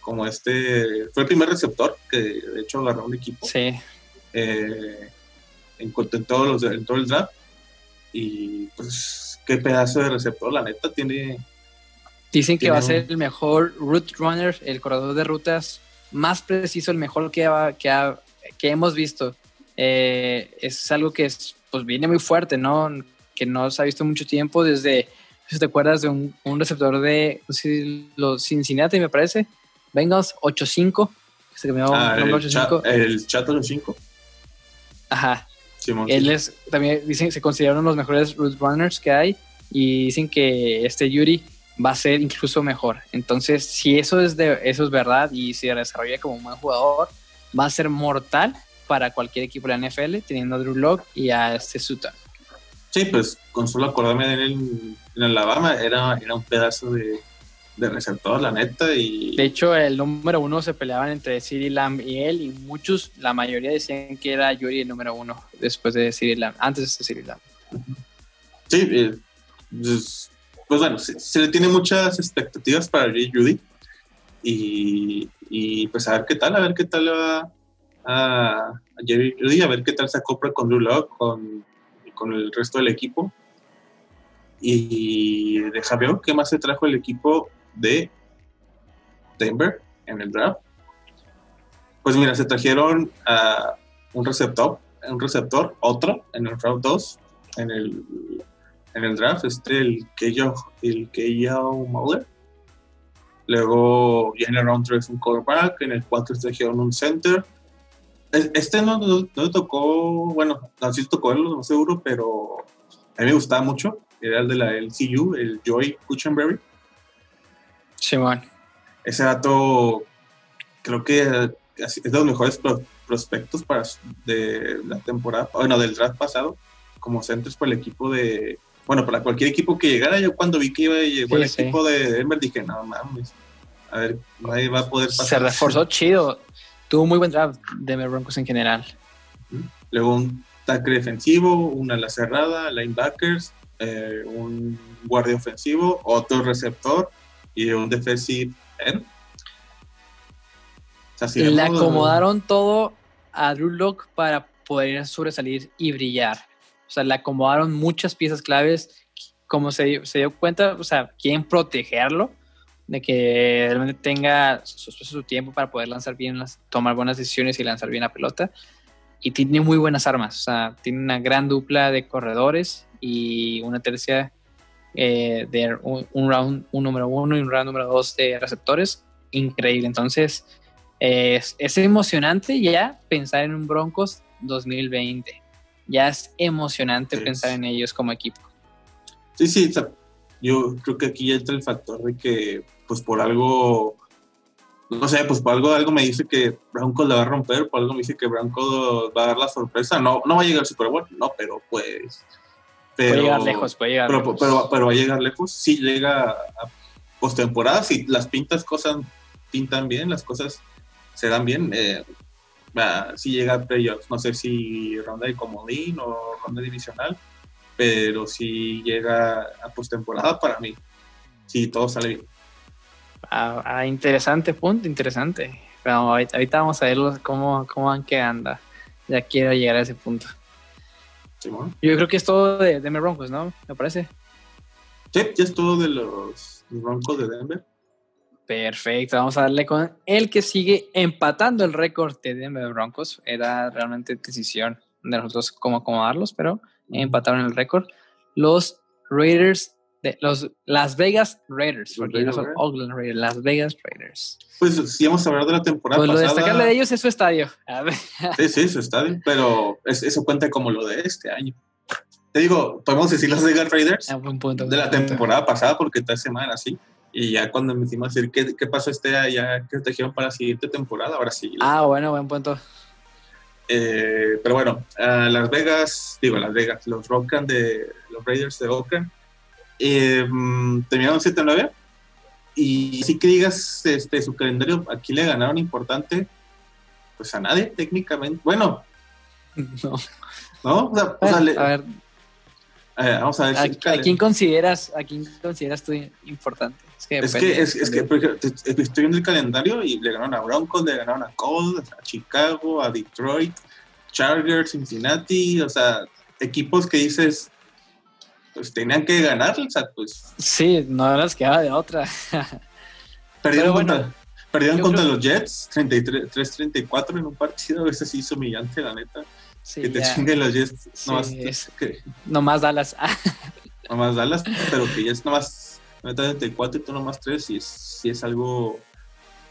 como este, fue el primer receptor que de hecho agarró un equipo. Sí. Eh, en, en, todos los, en todo el draft. Y pues, qué pedazo de receptor, la neta, tiene. Dicen que va a ser el mejor route runner, el corredor de rutas más preciso, el mejor que, que, que hemos visto. Eh, es algo que es, pues viene muy fuerte, ¿no? Que no se ha visto mucho tiempo desde, si te acuerdas de un, receptor de los Cincinnati, me parece, Bengals 8-5, se ah, el, 8 el chat 8 Ajá. Él es, también dicen, se consideraron los mejores root runners que hay y dicen que este Yuri va a ser incluso mejor. Entonces, si eso es, de, eso es verdad y se desarrolla como un buen jugador, va a ser mortal para cualquier equipo de la NFL, teniendo a Drew Locke y a este Sutton. Sí, pues con solo acordarme de él en, Alabama, era, era un pedazo de, de, receptor, la neta. y De hecho, el número uno se peleaban entre CeeDee Lamb y él, y muchos, la mayoría decían que era Yuri el número uno después de CeeDee Lamb, antes de CeeDee Lamb. Sí, eh, pues, pues bueno, se, le tiene muchas expectativas para Jerry Judy. Y, pues a ver qué tal, a ver qué tal va a, Jerry Judy, a ver qué tal se acopla con Drew Locke, con, con el resto del equipo. Y deja ver qué más se trajo el equipo de Denver en el draft. Pues mira, se trajeron a un receptor, un receptor, otro en el round 2, en el en el draft, este, el Keio, el Mauler. Luego, ya en el round 3 un quarterback, en el 4 trajeron un center. Este no, no, no tocó, bueno, no sí tocó él, no seguro, pero a mí me gustaba mucho. Era el de la LCU, el Joy Cuchenberry. Sí, bueno. Ese dato creo que es de los mejores prospectos para de la temporada, bueno, del draft pasado, como centros para el equipo de, bueno, para cualquier equipo que llegara, yo cuando vi que iba llegó el equipo de Denver dije, no mames, a ver, nadie va a poder pasar. Se reforzó *laughs* chido, tuvo muy buen draft Denver Broncos en general. Luego un tackle defensivo, una ala cerrada, linebackers, eh, un guardia ofensivo, otro receptor y un defensive end. Le acomodaron todo a Drew Locke para poder sobresalir y brillar. O sea, le acomodaron muchas piezas claves, como se, se dio cuenta, o sea, quieren protegerlo, de que realmente tenga su, tiempo para poder lanzar bien, las, tomar buenas decisiones y lanzar bien la pelota. Y tiene muy buenas armas, o sea, tiene una gran dupla de corredores y una tercia eh, de un, round, un número uno y un round número dos de receptores. Increíble. Entonces, es, es emocionante ya pensar en un Broncos 2020. Ya es emocionante pensar en ellos como equipo. Sí, sí, yo creo que aquí entra el factor de que, pues por algo, no sé, pues por algo, algo me dice que Broncos la va a romper, por algo me dice que Broncos va a dar la sorpresa. No, no va a llegar al Super Bowl, no, pero pues. puede llegar lejos, puede llegar pero, lejos. Pero, pero, va a llegar lejos, sí llega a postemporada, si las pintas cosas pintan bien, las cosas se dan bien. Eh, si llega a playoffs, no sé si ronda de comodín o ronda divisional, pero si llega a postemporada para mí, si todo sale bien. Ah, ah, interesante punto, interesante. Pero ahorita, vamos a ver cómo, cómo van quedando. Ya quiero llegar a ese punto. Yo creo que es todo de Denver Broncos, ¿no? Me parece. Sí, ya es todo de los Broncos de Denver. Perfecto, vamos a darle con el que sigue empatando el récord de Denver Broncos. Era realmente decisión de nosotros cómo acomodarlos, pero empataron el récord. Los Raiders, de, los Las Vegas Raiders, porque no son Oakland Raiders, Las Vegas Raiders. Pues sí, vamos a hablar de la temporada pues lo destacable de ellos es su estadio. Sí, sí, su estadio, pero eso cuenta como lo de este año. Te digo, podemos decir Las Vegas Raiders ah, de la temporada pasada, porque esta semana así. Y ya cuando me a decir qué, qué pasó este ya que te para la siguiente temporada, ahora sí. Ah, bueno, buen punto. Eh, pero bueno, Las Vegas, digo Las Vegas, los Rockland de los Raiders de Oakland eh, terminaron 7-9 y si que digas este, su calendario, aquí le ganaron importante, pues a nadie técnicamente. Bueno, *laughs* no. ¿No? O sea, a ver, vamos a ver. ¿A, quién consideras, ¿A quién consideras tú importante? Es que, es que, estoy viendo el calendario y le ganaron a Broncos, le ganaron a Colts, a Chicago, a Detroit, Chargers, Cincinnati, o sea, equipos que dices, pues tenían que ganar, o sea, pues... Sí, no les quedaba de otra. *laughs* Perdieron contra, perdieron contra los Jets, 33-34 en un partido, a veces hizo humillante, la neta. Que te chinguen los Jets, nomás, que, nomás Dallas. *laughs* nomás Dallas, pero que ya es nomás 34 y tú nomás 3, y es, es algo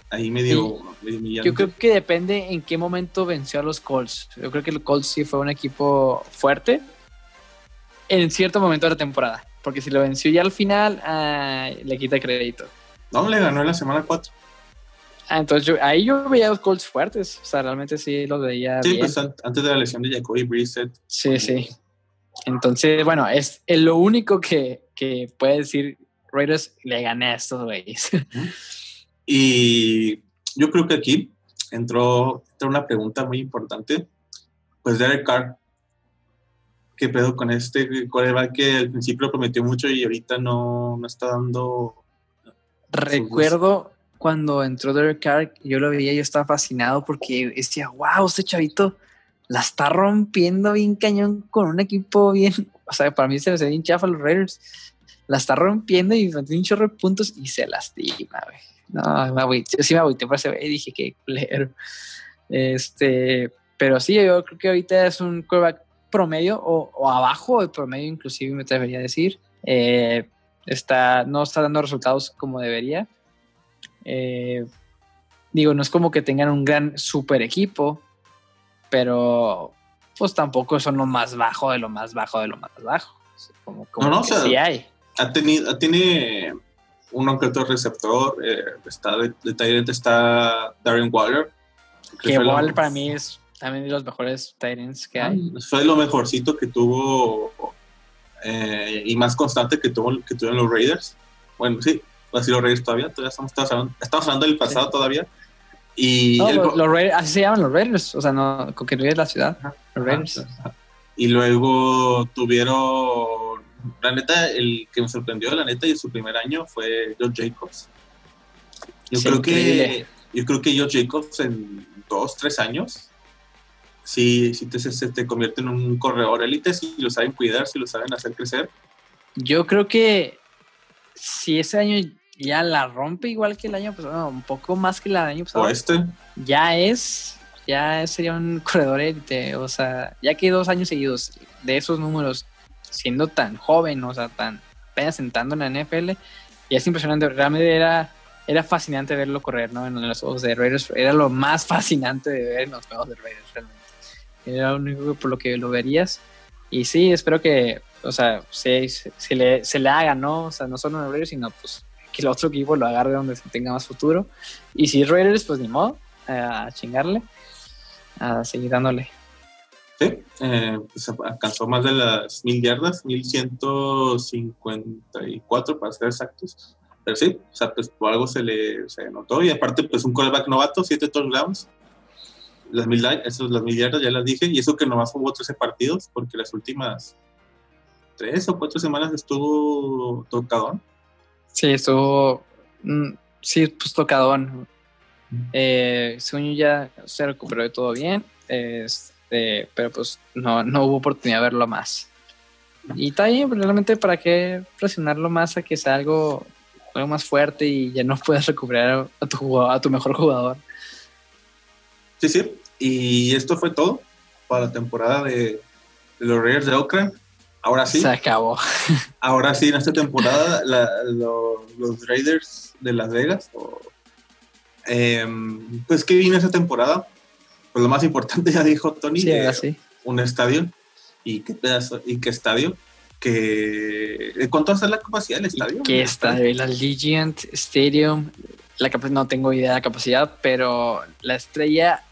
ahí medio, Yo creo que depende en qué momento venció a los Colts. Yo creo que los Colts sí fue un equipo fuerte en cierto momento de la temporada. Porque si lo venció ya al final, le quita crédito. No, le ganó en la semana 4. Ah, entonces ahí yo veía los Colts fuertes. O sea, realmente sí los veía. Sí, pues antes de la lesión de Jacoby Brissett. Sí, sí. Entonces, bueno, es, lo único que, que puede decir Raiders le gané a estos güeyes. *laughs* Y yo creo que aquí entró, una pregunta muy importante. Pues Derek Carr, ¿qué pedo con este coreback que al principio prometió mucho y ahorita no, no está dando... Recuerdo cuando entró Derek Carr, yo lo veía, yo estaba fascinado porque decía, wow, este chavito la está rompiendo bien cañón con un equipo bien, *laughs* o sea, para mí se me hace bien chafa los Raiders la está rompiendo y tiene un chorro de puntos y se lastima, güey. No, me agüité, sí me agüité por ese güey dije que culero. Este, pero sí, yo creo que ahorita es un quarterback promedio o, abajo del promedio, inclusive me atrevería a decir. Eh, está, no está dando resultados como debería. Eh, digo, no es como que tengan un gran super equipo, pero pues tampoco son lo más bajo de lo más bajo de lo más bajo. Como, como no, no, que sí hay ha tenido, tiene un otro receptor, eh, está de, de está Darren Waller. Que, Waller para mí es también de los mejores Titans que hay. Ah, fue lo mejorcito que tuvo eh, y más constante que, tuvo, que tuvieron los Raiders. Bueno, sí, así los Raiders todavía, todavía estamos, estamos hablando del pasado todavía. Y los, Raiders, así se llaman los Raiders, o sea, no, que no es la ciudad, los Raiders. Y luego tuvieron la neta, el que me sorprendió, la neta, y su primer año fue Josh Jacobs. Yo creo que yo creo que Josh Jacobs en dos, tres años, si te, se te convierte en un corredor élite, si lo saben cuidar, si lo saben hacer crecer. Yo creo que si ese año ya la rompe igual que el año pasado, un poco más que el año pasado. O este. Ya es, ya sería un *laughs* corredor élite, o sea, ya que dos años seguidos de esos números, siendo tan joven, o sea, tan apenas entrando en la NFL, y es impresionante, realmente era, era fascinante verlo correr, ¿no? En los juegos de Raiders, era lo más *laughs* fascinante de ver en los juegos de Raiders, realmente. Era lo único por lo que lo verías. Y sí, espero que, o sea, se, se, le, se le haga, ¿no? O sea, no solo en Raiders, sino pues que el otro equipo lo agarre donde se tenga más futuro. Y si Raiders, pues ni modo, a chingarle, a seguir dándole. Sí, eh, pues alcanzó más de las mil yardas, 1154 para ser exactos. Pero sí, o sea, pues por algo se le se notó. Y aparte, pues un callback novato, 7 touchdowns. Las mil, esos, las mil yardas ya las dije. Y eso que nomás jugó 13 partidos, porque las últimas tres o cuatro semanas estuvo tocadón. Sí, estuvo. Mm, sí, pues tocadón. Eh, según ya se recuperó de todo bien. Este, pero pues no, no hubo oportunidad de verlo más. Y está bien, pues, realmente para qué presionarlo más a que sea algo, algo más fuerte y ya no *laughs* puedas recuperar a tu, a tu mejor jugador. Sí, sí. Y esto fue todo para la temporada de, de los Raiders de Oakland. Ahora sí. Se acabó. Ahora sí, en esta temporada, la, lo, los Raiders de Las Vegas. O, eh, pues, ¿qué vino esa temporada? Pues lo más importante, *laughs* ya dijo Tony, Sí, ahora sí. un estadio. ¿Y qué pedazo? ¿Y qué estadio? Que, ¿Cuánto va a ser la capacidad del estadio? ¿Qué estadio? La Legend Stadium. La no tengo idea de la capacidad, pero la estrella,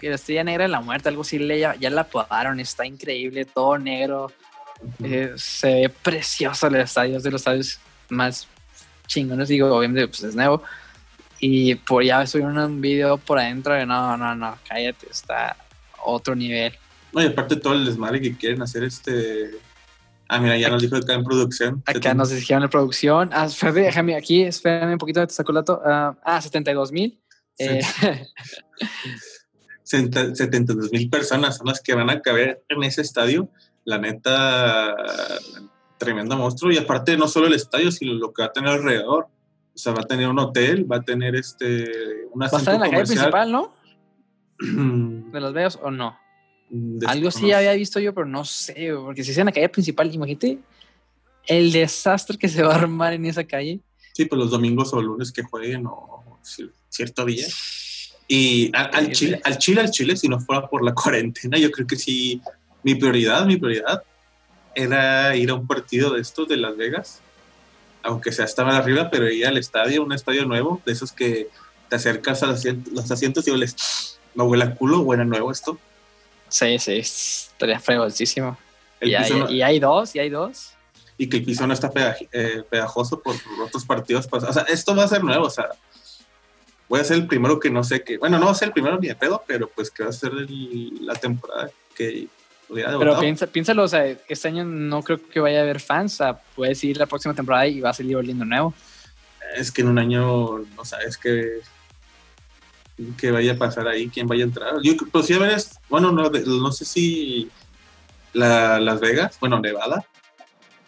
la estrella negra de la muerte, algo así, le, ya, ya la apodaron. Está increíble, todo negro. Eh, se ve precioso el estadio, es de los estadios más chingones, digo, obviamente pues es nuevo. Y por ya subieron un video por adentro de no, no, no, cállate, está otro nivel. No, y aparte todo el desmadre que quieren hacer este... Ah, mira, ya nos dijo acá en producción. Acá nos dijeron en producción. Ah, déjame aquí, espérame un poquito, te saco el dato. Ah, ah, 72 mil. Eh, *laughs* 72 mil personas son las que van a caber en ese estadio. La neta, tremendo monstruo. Y aparte, no solo el estadio, sino lo que va a tener alrededor. O sea, va a tener un hotel, va a tener este. Una va a estar en la calle principal, ¿no? *clears throat* De Las Vegas o no. Algo sí había visto yo, pero no sé, porque si es en la calle principal, imagínate el desastre que se va a armar en esa calle. Sí, pues los domingos o lunes que jueguen o ci- cierto día. Y al, Sí, Chile, al Chile, al Chile, si no fuera por la *laughs* cuarentena, yo creo que sí, mi prioridad, mi prioridad era ir a un partido de estos de Las Vegas, aunque sea estaba arriba, pero ir al estadio, un estadio nuevo, de esos que te acercas a los asientos, los asientos y hueles, no huele a culo, huele a nuevo esto. Sí, sí, estaría fregosísimo. Y no- y hay dos, y hay dos. y que el piso no está eh, pegajoso por otros partidos pasados. O sea, esto va a ser nuevo, o sea, voy a ser el primero que no sé qué, bueno, no va a ser el primero ni de pedo, pero pues que va a ser el- la temporada que hubiera Pero piensa, piénsalo, o sea, este año no creo que vaya a haber fans. O sea, puedes ir la próxima temporada y va a salir oliendo nuevo. Es que en un año no sabes qué que vaya a pasar ahí, quién vaya a entrar. Yo pues sí a ver, es- bueno, no, no sé si la, Las Vegas, bueno, Nevada,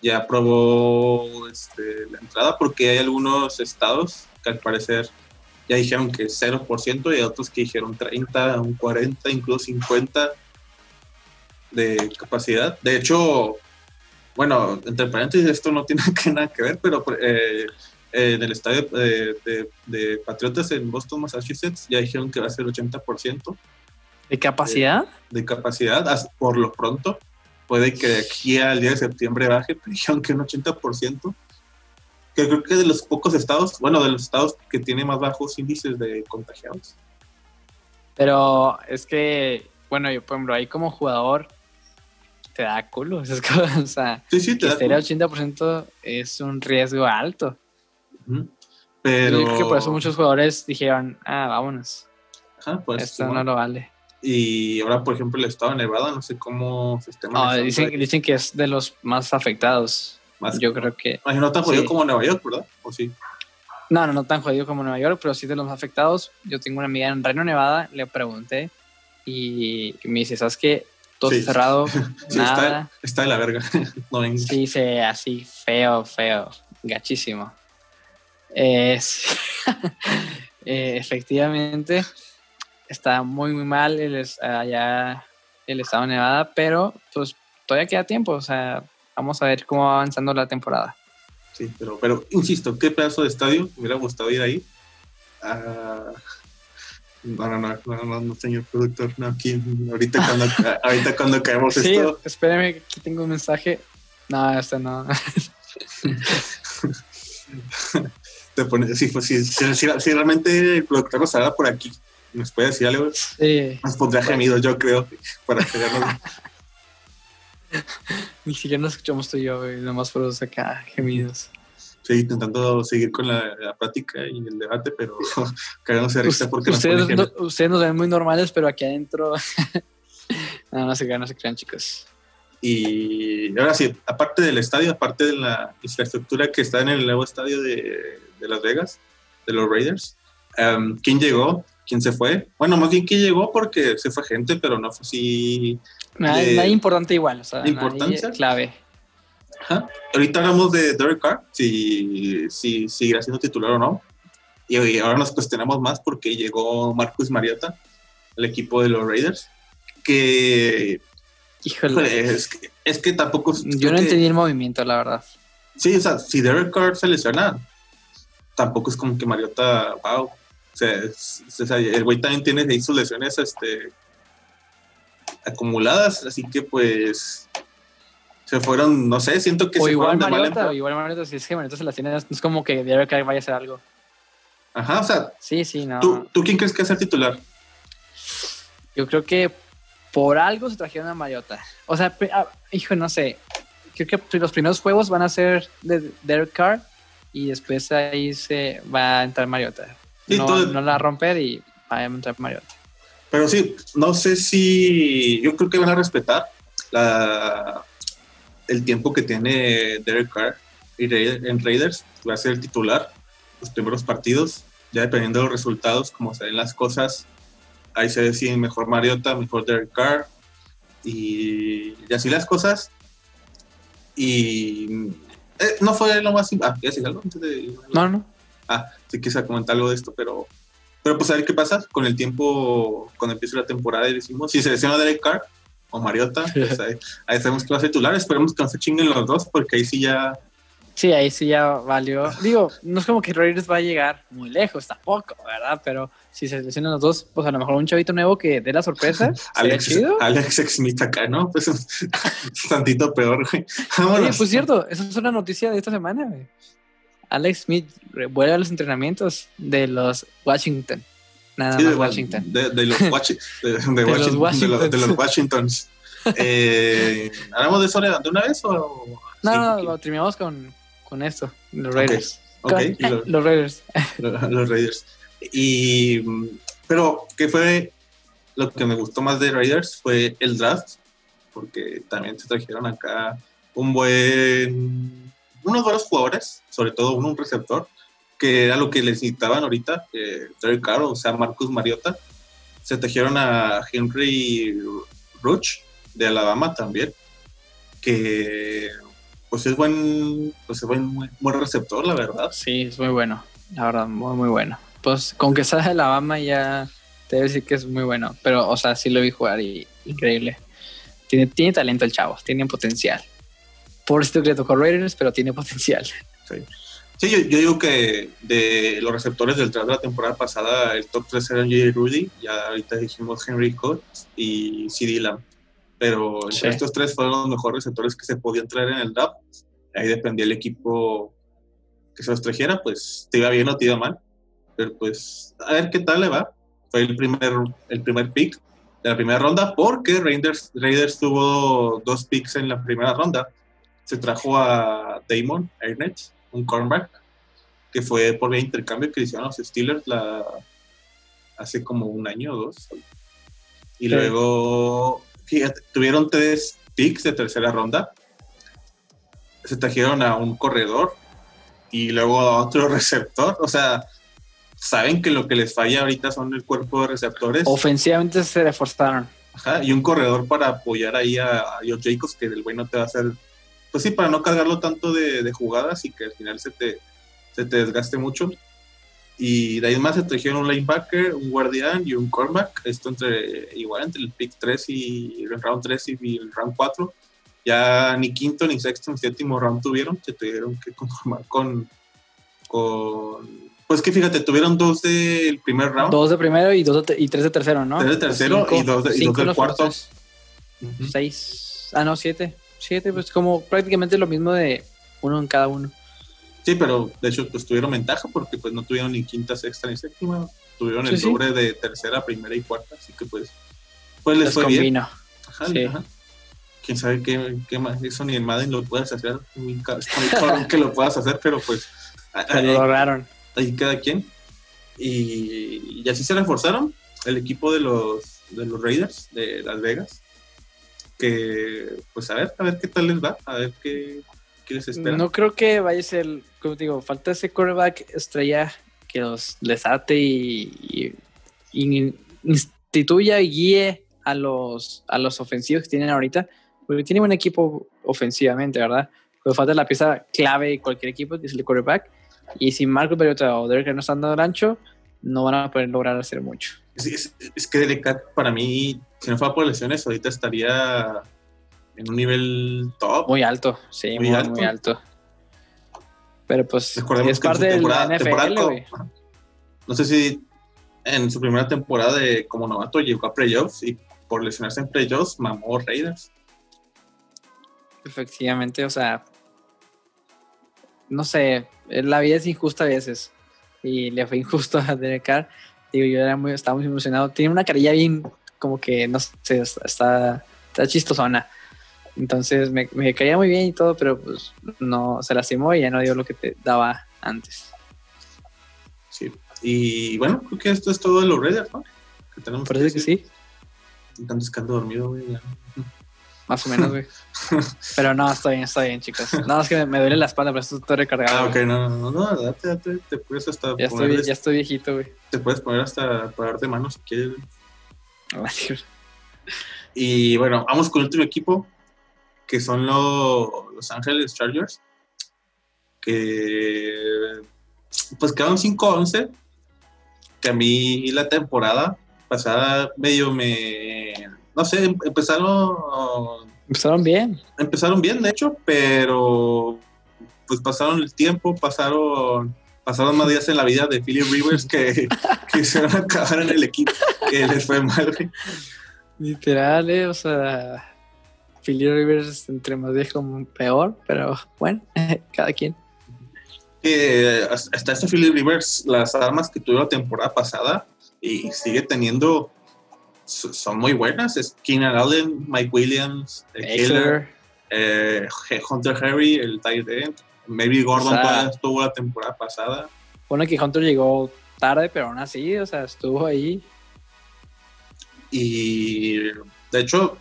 ya aprobó este, la entrada porque hay algunos estados que al parecer ya dijeron que 0% y otros que dijeron 30, un 40, incluso 50 de capacidad. De hecho, bueno, entre paréntesis, esto no tiene *laughs* que nada que ver, pero eh, eh, en el estadio eh, de, de Patriotas en Boston, Massachusetts, ya dijeron que va a ser 80% ¿De capacidad? de capacidad, por lo pronto. Puede que de aquí al día de septiembre baje, *laughs* pero dijeron que un 80%. Que creo que de los pocos estados, bueno, de los estados que tiene más bajos índices de contagiados. Pero es que, bueno, yo, por ejemplo, ahí como jugador te da culo. Es *laughs* como, o sea, Sí, sí, te que da esté al 80% es un riesgo alto. Ujú. Pero. Yo creo que por eso muchos jugadores dijeron, ah, vámonos, Ajá, pues, esto bueno. no lo vale. Y ahora, por ejemplo, el estado de Nevada, no sé cómo se esté No, manejando Ah, dicen, dicen que es de los más afectados. Más- Yo creo que... No tan jodido Sí. como Nueva York, ¿verdad? ¿O sí? No, no, no tan jodido como Nueva York, pero sí de los más afectados. Yo tengo una amiga en Reno, Nevada, le pregunté y me dice, ¿sabes qué? Todo Sí. cerrado, *laughs* Sí, nada. está, está de la verga. *laughs* no venga. Sí, se así feo, feo, gachísimo. *laughs* Eh, efectivamente, está muy, muy mal el, allá el estado de Nevada, pero pues todavía queda tiempo, o sea, vamos a ver cómo va avanzando la temporada. Sí, pero, pero insisto, qué pedazo de estadio, me hubiera gustado ir ahí. Uh, no, no, no, no, no, señor productor, no, aquí, ahorita cuando, *laughs* ahorita cuando caemos sí, esto. Espérame, aquí tengo un mensaje. No, este no. *laughs* Te pone, si, si, si, si, realmente el productor nos haga por aquí, ¿nos puede decir algo? Sí. Nos pondría gemidos, yo creo, para pegarnos. *laughs* Ni siquiera nos escuchamos tú y yo, güey, nomás por acá gemidos. Sí, intentando seguir con la, la plática y el debate, pero *laughs* cagamos de risa porque ustedes, nos, no, ustedes nos ven muy normales, pero aquí adentro. *laughs* no, no se crean, no se crean, chicos. Y ahora sí, aparte del estadio, aparte de la infraestructura que está en el nuevo estadio de, de Las Vegas, de los Raiders, um, ¿quién llegó? ¿Quién se fue? Bueno, más bien quién llegó porque se fue gente, pero no fue así. Nada, de, importante igual, o sea, importancia clave. Ajá. Ahorita hablamos de Derek Carr, si, si seguirá siendo titular o no. Y ahora nos cuestionamos más porque llegó Marcus Mariota, el equipo de los Raiders, que Híjole. Es que, es que tampoco. Yo no entendí el movimiento, la verdad. Sí, o sea, si Derek Carr se lesiona, tampoco es como que Mariota, wow. O sea, es, sea el güey también tiene ahí sus lesiones este, acumuladas, así que pues se fueron, no sé, siento que o se igual fueron Mariota, de o igual Mariota, si es que Mariota se las tiene, es como que Derek Carr vaya a hacer algo. Ajá, o sea, Sí, sí, no. ¿tú, ¿tú quién crees que es el titular? Yo creo que por algo se trajeron a Mariota. O sea, ah, hijo, no sé. Creo que los primeros juegos van a ser de Derek Carr y después ahí se va a entrar Mariota. Sí, no, todo- no la va a romper y va a entrar Mariota. Pero sí, no sé si. Yo creo que van a respetar la, el tiempo que tiene Derek Carr en Raiders. Va a ser el titular los primeros partidos. Ya dependiendo de los resultados, como se ven las cosas, ahí se deciden mejor Mariota, mejor Derek Carr. Y, y así las cosas. Y. eh, no fue lo más. Ah, ¿quieres decir algo antes de.? No, no. Ah, sí quise comentar algo de esto, pero, pero pues a ver qué pasa con el tiempo, cuando empiece la temporada y decimos, si selecciona Derek Carr o Mariota, pues ahí, ahí sabemos que va a ser titular, esperemos que no se chinguen los dos, porque ahí sí ya, Sí, ahí sí ya valió. Digo, no es como que Raiders va a llegar muy lejos tampoco, ¿verdad? Pero si se seleccionan los dos, pues a lo mejor un chavito nuevo que dé la sorpresa. *laughs* Alex, chido. Alex Smith acá, ¿no? Pues es *laughs* tantito peor, güey. Oye, pues cierto, esa es una noticia de esta semana, güey. Alex Smith vuelve a los entrenamientos de los Washington. Nada Sí, más de, Washington. de- de los, *laughs* Washi- de, de los Washington- de los- Washingtons. los. Eh, ¿Hablamos de eso de una vez o...? No, sí, lo terminamos con, con esto, los Raiders. Ok, Con- *laughs* lo- los Raiders. *laughs* los Raiders. Y, pero, ¿qué fue lo que me gustó más de Raiders? Fue el draft, porque también se trajeron acá un buen, unos buenos jugadores, sobre todo uno, un receptor, que era lo que les necesitaban ahorita, eh, Carr, o sea, Marcus Mariota. Se trajeron a Henry Ruch de Alabama también, que pues es buen, pues es buen, buen receptor, la verdad. Sí, es muy bueno. La verdad, muy, muy bueno. Pues con que sea de Alabama ya te debo decir que es muy bueno. Pero, o sea, sí lo vi jugar y increíble. Tiene, tiene talento el chavo, tiene potencial. Por esto que le tocó Raiders, pero tiene potencial. Sí, yo, yo digo que de los receptores del draft de la temporada pasada, el top 3 eran J. Rudy, ya ahorita dijimos Henry Coates y CD Lamb. Pero Sí. estos tres fueron los mejores receptores que se podían traer en el draft. Ahí dependía el equipo que se los trajera, pues te iba bien o te iba mal. Pero pues a ver qué tal le va. Fue el primer, el primer pick de la primera ronda porque Raiders, Raiders tuvo dos picks en la primera ronda. Se trajo a Damon Arnett, un cornerback, que fue por el intercambio que hicieron los Steelers la, hace como un año o dos. Y Sí. luego, fíjate, tuvieron tres picks de tercera ronda. Se trajeron a un corredor y luego a otro *laughs* receptor. O sea, saben que lo que les falla ahorita son el cuerpo de receptores. Ofensivamente se reforzaron. Ajá, y un corredor para apoyar ahí a, a Jacobs, que el güey no te va a hacer, pues sí, para no cargarlo tanto de, de jugadas y que al final se te, se te desgaste mucho. Y de ahí más se trajeron un linebacker, un guardián y un cornerback. Esto entre igual entre el pick 3 y el round 3 y el round 4. Ya ni quinto, ni sexto, ni séptimo round tuvieron. Se tuvieron que conformar con, con pues que fíjate, tuvieron dos del primer round. Dos de primero y, dos de y tres de tercero, ¿no? Tres de tercero y dos, de, y dos del cuarto. Seis. Ah, no, siete. Siete, pues como prácticamente lo mismo de uno en cada uno. Sí, pero de hecho pues tuvieron ventaja porque pues no tuvieron ni quinta, sexta ni séptima. Tuvieron el doble de tercera, primera y cuarta, así que pues, pues les, fue bien. Ajá, ajá. Quién sabe qué, qué más, eso ni en Madden lo puedes hacer, muy *laughs* que lo puedas hacer, pero pues... lo lograron ahí cada quien. Y, así se reforzaron el equipo de los, de los Raiders de Las Vegas. Que, pues a ver, a ver qué tal les va, a ver qué, les espera. No creo que vaya a ser, como digo, falta ese quarterback estrella que los les ate y, instituya y guíe a los, a los ofensivos que tienen ahorita, porque tienen un equipo ofensivamente, ¿verdad? Pero falta la pieza clave de cualquier equipo, que es el quarterback y si Marco Periota o Derek no están dando el ancho, no van a poder lograr hacer mucho. Es, es, que Derek para mí, si no fuera por lesiones, ahorita estaría en un nivel top. Muy alto, sí, muy, alto. Pero pues es parte de la NFL, No sé si en su primera temporada de, como novato llegó a playoffs y por lesionarse en playoffs mamó Raiders. Efectivamente, o sea, no sé, la vida es injusta a veces. Y le fue injusto a Derek Carr. Digo, yo era muy, estaba muy emocionado. Tiene una carilla bien, como que, no sé, está, está chistosona. Entonces me, me, caía muy bien y todo, pero pues no se lastimó y ya no dio lo que te daba antes. Sí. Y bueno, creo que esto es todo de los Raiders, ¿no? Parece que sí. Tanto que dormido, güey. Más o menos, güey. *laughs* Pero no, estoy bien, estoy bien, chicos. No, es que me duele la espalda, pero estoy recargado. Ah, ok, no, no, no, date, date, te puedes hasta ya Estoy, ya estoy viejito, güey. Te puedes poner hasta para darte manos si quieres. y bueno, vamos con el último equipo, que son los Los Ángeles Chargers, que pues quedaron 5-11, que a mí la temporada pasada medio me no sé, em, empezaron... Empezaron bien. Empezaron bien, de hecho, pero pues pasaron el tiempo, pasaron pasaron más días en la vida de Philip Rivers que, *laughs* que se van a acabar en el equipo, que les fue mal. Literal, eh, o sea, Philip Rivers entre más viejo peor, pero bueno, *laughs* cada quien. hasta este Philip Rivers, las armas que tuvo la temporada pasada, y sigue teniendo son muy buenas. Es Keenan Allen, Mike Williams, Killer, eh, Hunter Harry, el tight end. Maybe Gordon estuvo la temporada pasada. Pone que Hunter llegó tarde, pero aún así, o sea, estuvo ahí. Y de hecho,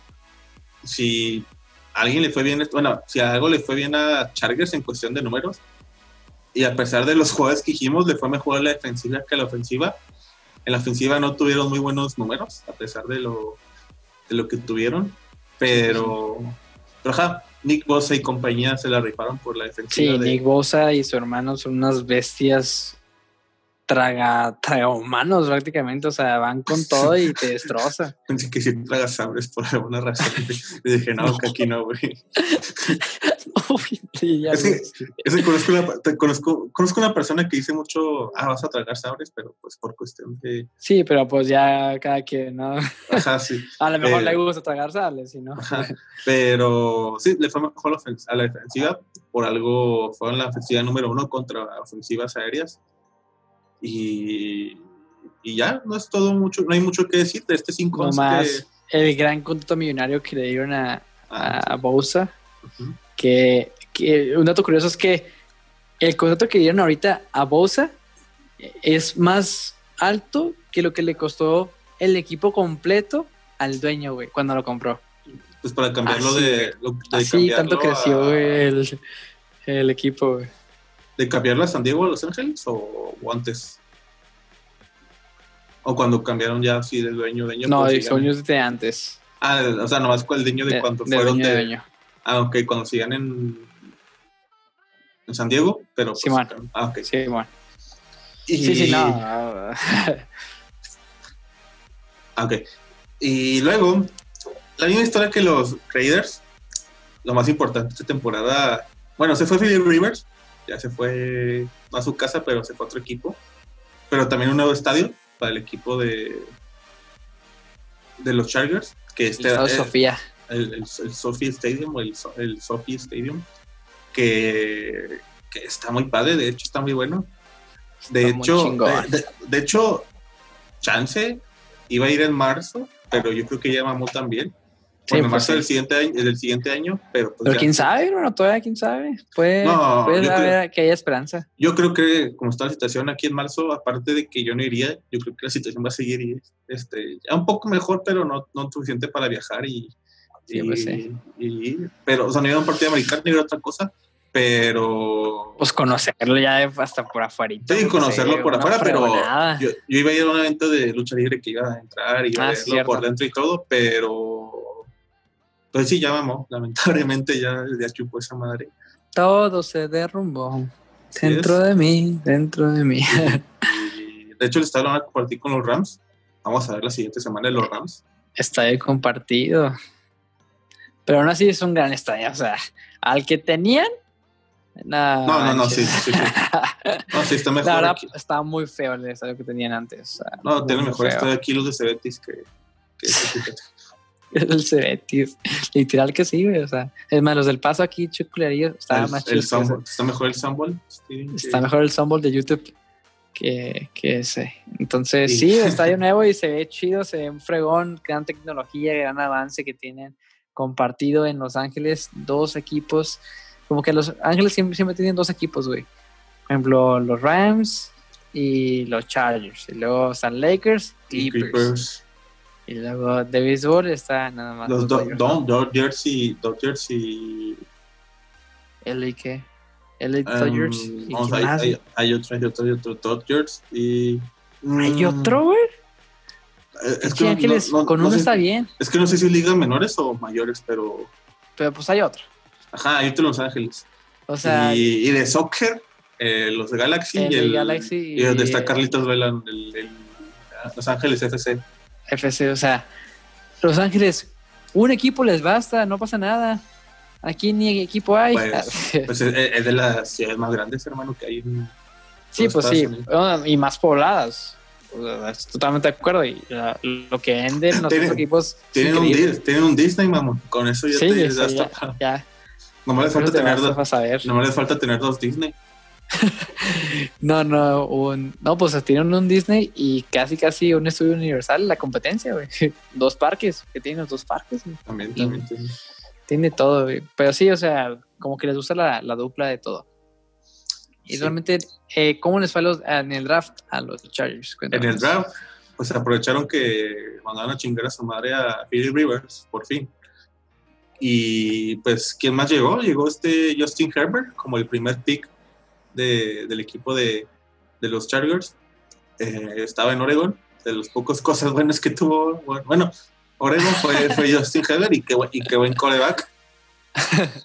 si a alguien le fue bien, bueno, si algo le fue bien a Chargers en cuestión de números, y a pesar de los jugadores que dijimos, le fue mejor la defensiva que la ofensiva, en la ofensiva no tuvieron muy buenos números, a pesar de lo, de lo que tuvieron. Pero, pero ajá, Nick Bosa y compañía se la rifaron por la defensiva. Sí, Nick Bosa y su hermano son unas bestias traga, traga humanos prácticamente, o sea, van con todo y te destroza. *laughs* Pensé que si traga sabres por alguna razón. Y dije, no, que aquí no, güey. conozco, conozco, una persona que dice mucho, ah, vas a tragar sabres, pero pues por cuestión de... Sí, pero pues ya cada quien, ¿no? Ajá, sí. *laughs* a lo mejor le gusta tragar sabres, si no. Pero sí, le fue mejor a la defensiva, por algo fue en la ofensiva número uno contra ofensivas aéreas y, y, ya, no es todo mucho, no hay mucho que decir de este 5 más el gran contrato millonario que le dieron a, a ah, Bousa, que, que, un dato curioso es que el contrato que dieron ahorita a Bousa es más alto que lo que le costó el equipo completo al dueño, güey, cuando lo compró. Pues para cambiarlo de... así tanto creció el, el equipo, güey. ¿De cambiarlo a San Diego a Los Ángeles o, antes? ¿O cuando cambiaron ya así de dueño? dueño no, de dueños de antes. Ah, o sea, nomás con el dueño de, cuando fueron de, Ah, ok, cuando sigan en... en San Diego, pero pues, Simón. ah, ok. Sí. Y- Sí, sí, no. Ah, *laughs* Ok. Y luego, la misma historia que los Raiders, lo más importante esta temporada, bueno, se fue Philip Rivers, ya se fue a su casa, pero se fue a otro equipo, pero también un nuevo estadio para el equipo de de los Chargers, que este eh, Sofía. el, el, el Sophie Stadium el, el Sophie Stadium, que, que está muy padre, de hecho está muy bueno. De Está hecho, de- de hecho, Chance iba a ir en marzo, pero yo creo que ya mamó también. Sí, Bueno, en pues del siguiente año, del siguiente año, pero pues Pero ya. quién sabe, bueno, todavía quién sabe. Puede, No, puede haber que haya esperanza. Yo creo que como está la situación aquí en marzo, aparte de que yo no iría, yo creo que la situación va a seguir y, este, ya un poco mejor, pero no, no suficiente para viajar y, Sí, y- pues sí. y- pero, o sea, no iba a un partido americano ni a otra cosa, pero Pues conocerlo ya hasta por afuera. sí, conocerlo por afuera, pero yo, yo iba a ir a un evento de lucha libre que iba a entrar y iba Ah, a verlo cierto. por dentro y todo, pero pues sí, ya mamó, *laughs* lamentablemente ya, ya chupó esa madre. Todo se derrumbó. Dentro es. de mí, dentro de mí. *laughs* Y, de hecho, el estado lo van a compartir con los Rams. Vamos a ver la siguiente semana de los Rams. Estadio compartido. Pero aún así es un gran estadio. O sea, al que tenían. No, No, no, no, sí, sí, sí. No, sí, está *laughs* mejor La verdad, aquí. estaba muy feo el estadio que tenían antes. o sea, No, tiene mejor feo. estado aquí los de Cebetis que, que fíjate. *laughs* El Cebetis. Literal que sí, güey. O sea, es más, los del paso aquí, chuculerillo, estaba El- más chido. Está mejor el Sunball. Sí. Está mejor el Sunball de YouTube que, que ese. Entonces, Sí. sí, estadio nuevo y se ve chido, se ve un fregón, gran tecnología, gran avance que tienen compartido en Los Ángeles, dos equipos. Como que Los Ángeles siempre, siempre tienen dos equipos, güey. Por ejemplo, los Rams y los Chargers. Y luego están Lakers, Y Clippers. Clippers. Y luego de béisbol está nada más. Los Do- Dodgers, Do- ¿no? Dodgers y Dodgers y LA qué? LA em, Dodgers. ¿Y vamos, quién hay, más? hay, hay otro, hay otro, hay otro Dodgers y ¿Hay mm, otro, güey? eh, es que no- Ángeles, no- no- con no uno sé- está bien, Es que no sé si ligas menores o mayores, pero pero pues hay otro. ajá, hay otro en Los Ángeles. O sea, y, y de soccer, eh, los de Galaxy El y de el Galaxy y donde y- está Carlitos Vela, el, el- Los Ángeles FC. FC, o sea, Los Ángeles, un equipo les basta, no pasa nada. Aquí ni equipo hay. Pues, *laughs* Pues es, es de las ciudades más grandes, hermano, que hay en sí, pues sí, bueno, y más pobladas. O sea, estoy totalmente de acuerdo. Y la- lo que venden los Tienen- equipos. Tienen un, tienen un Disney, mamón. Con eso ya Sí, te das ya, ya. *laughs* Nomás les falta tener dos. Nomás les falta tener dos Disney. *laughs* No, no, un, no, pues tienen un Disney y casi, casi un estudio universal, la competencia, güey. *laughs* Dos parques, que tienen los dos parques, güey. También, Y- también. Tiene todo, güey. Pero sí, o sea, como que les gusta la, la dupla de todo. Y Sí. realmente, eh, ¿cómo les fue los- en el draft a los Chargers? En el draft, pues aprovecharon que mandaron a chingar a su madre a Philip Rivers, por fin. Y pues, ¿quién más llegó? Llegó este Justin Herbert como el primer pick de- del equipo de, de los Chargers. Eh, estaba en Oregon, de las pocas *laughs* cosas buenas que tuvo. Bueno, Oregon fue, fue Justin *laughs* Herbert y qué, y qué buen coreback. *laughs*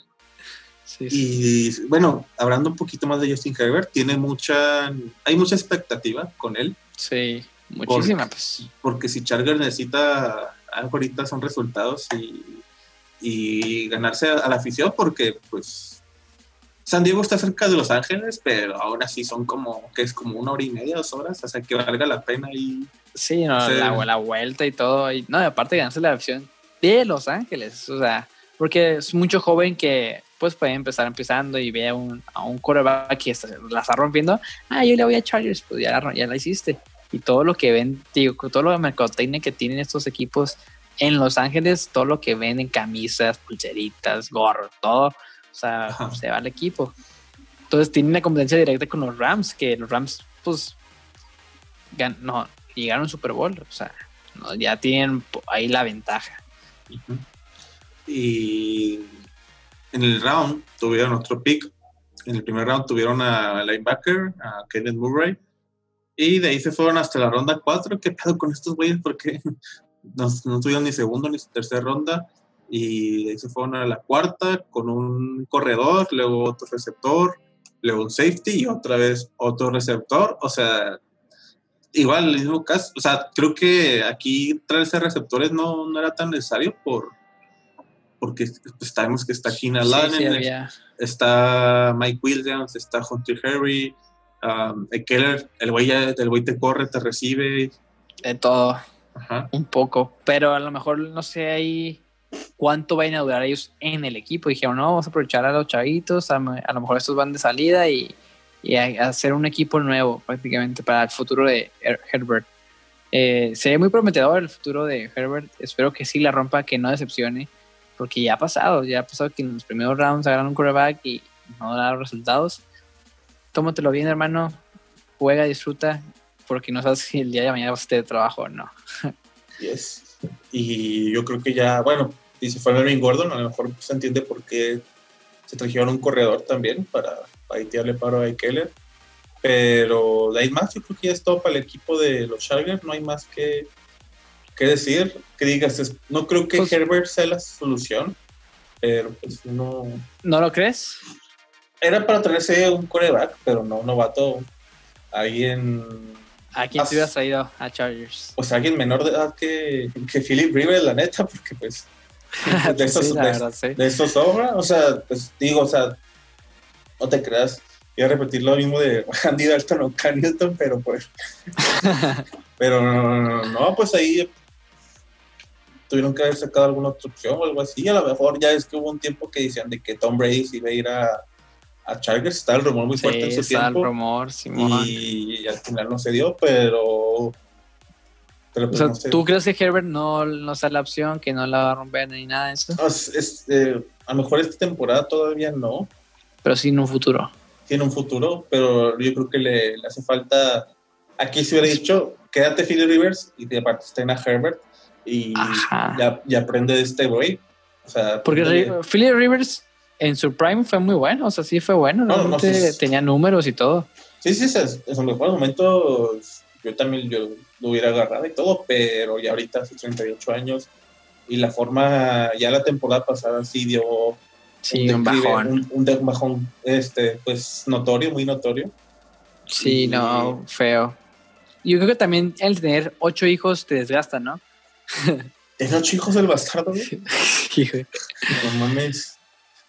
Sí, sí. Y bueno, hablando un poquito más de Justin Herbert, tiene mucha, hay mucha expectativa con él. Sí, muchísima, pues. porque si Chargers necesita ahorita son resultados y, y ganarse a, a la afición porque pues San Diego está cerca de Los Ángeles pero aún así son como que es como una hora y media dos horas o sea que valga la pena y Sí, no, Sí. La, la vuelta y todo. Y, no, y aparte ganarse la opción de Los Ángeles. O sea, porque es mucho joven que pues puede empezar empezando y ve a un, a un quarterback que está- la está rompiendo. Ah, yo le voy a Chargers, pues ya la, ya la hiciste. Y todo lo que ven, digo, todo lo de mercadotecnia que tienen estos equipos en Los Ángeles, todo lo que venden, camisas, pulseritas, gorros, todo, sea, Ajá. se va al equipo. Entonces tienen una competencia directa con los Rams, que los Rams, pues, gan- no, llegaron al Super Bowl, o sea, no, ya tienen ahí la ventaja. Ujú. Y en el round tuvieron otro pick. En el primer round tuvieron a linebacker, a Kenneth Murray. Y de ahí se fueron hasta la ronda 4. ¿Qué pedo con estos güeyes? Porque *laughs* no, no tuvieron ni segundo ni tercera ronda. Y de ahí se fueron a la cuarta con un corredor, luego otro receptor. luego un safety y otra vez otro receptor. O sea, igual el mismo caso. O sea, creo que aquí traerse receptores no, no era tan necesario por porque pues, sabemos que está Keenan Allen, está Mike Williams, está Hunter Harry, um, el Keller, el güey, el güey te corre, te recibe. De todo. Un poco. Pero a lo mejor no sé ahí cuánto vayan a durar ellos en el equipo. Dijeron, no, vamos a aprovechar a los chavitos, a, lo mejor estos van de salida y, y hacer un equipo nuevo prácticamente para el futuro de Herbert. Eh, se muy prometedor el futuro de Herbert. Espero que sí la rompa, que no decepcione porque ya ha pasado, ya ha pasado que en los primeros rounds agarran un quarterback y no da resultados. Tómatelo bien, hermano, juega, disfruta, porque no sabes si el día de mañana vas a tener trabajo o no. *laughs* Yes. Y yo creo que ya, bueno, y si fue Melvin Gordon, a lo mejor se entiende por qué se trajeron un corredor también para, tirarle paro a Keller. Pero ahí más, yo creo que ya es todo para el equipo de los Chargers, no hay más que, qué decir, que digas, no creo que pues Herbert sea la solución, pero pues no... ¿No lo crees? Era para traerse un coreback, pero no un novato. Alguien... ¿A quién te hubieras traído a Chargers? Pues alguien menor de edad que, que Philip Rivers, la neta, porque pues... *laughs* De eso de, sobra, o sea, pues digo, o sea, no te creas, voy a repetir lo mismo de *laughs* Andy Dalton o Cannington, pero pues. *laughs* pero no, no, pues ahí tuvieron que haber sacado alguna otra opción o algo así. A lo mejor ya es que hubo un tiempo que decían de que Tom Brady iba a ir a, a Chargers. Está el rumor muy fuerte en su tiempo. el rumor, Simón. Y, al final no se dio, pero. pero pues ¿Tú crees que Herbert no, no está la opción, que no la va a romper ni nada de eso? es, eh, a lo mejor esta temporada todavía no. Pero sí en un futuro. Tiene un futuro, pero yo creo que le, le hace falta. Aquí se hubiera dicho, quédate Philly Rivers y de aparte está a Herbert y ya, aprende de este güey. O sea, Porque Philly Rivers en su prime fue muy bueno, o sea, sí fue bueno, no, tenía números y todo. Sí, sí, es, en los mejores momentos yo también yo lo hubiera agarrado y todo, pero ya ahorita hace 38 años y la forma, ya la temporada pasada sí dio sí, un, bajón. Un, bajón, este, pues notorio, muy notorio. Sí, no, feo. Yo creo que también el tener ocho hijos te desgasta, ¿no? *laughs* ¿Tiene ocho hijos el bastardo, *laughs* Sí, No mames.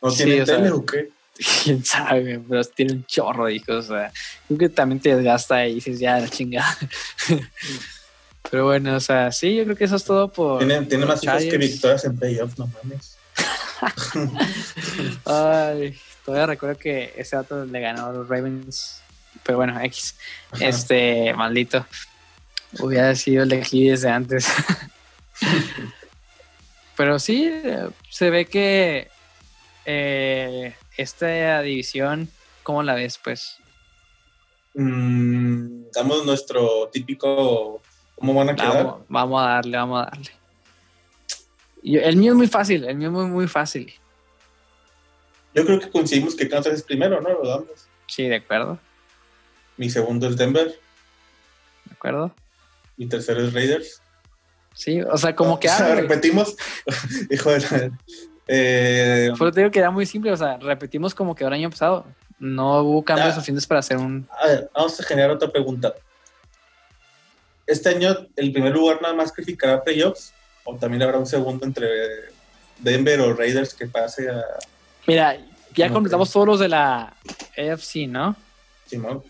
¿No tiene tele o, qué? *laughs* Quién sabe, pero tiene un chorro de hijos. O sea, creo que también te desgasta y dices, ya, la chingada. *laughs* pero bueno, o sea, sí, yo creo que eso es todo por. Tiene, tiene más hijos que victorias en playoffs, no mames. *laughs* Ay, todavía recuerdo que ese dato le ganó a los Ravens. Pero bueno, X. Este, maldito. Hubiera sido el de aquí desde antes. Pero sí, se ve que eh, esta división, ¿cómo la ves, pues? Mm, damos nuestro típico. ¿Cómo van a quedar? Vamos, a darle, vamos a darle. el mío es muy fácil, el mío es muy, muy fácil. Yo creo que coincidimos que Kansas es primero, ¿no? Lo damos. Sí, de acuerdo. Mi segundo es Denver. De acuerdo. Mi tercero es Raiders. Sí, o sea, como que... *laughs* repetimos, *laughs* hijo de la... Eh, Pero te digo que era muy simple, o sea, repetimos como que el año pasado. No hubo cambios suficientes para hacer un... A ver, vamos a generar otra pregunta. ¿Este año el primer lugar nada más calificará playoffs? ¿O también habrá un segundo entre Denver o Raiders que pase a... Mira, ya completamos todos los de la AFC, ¿no? Simón.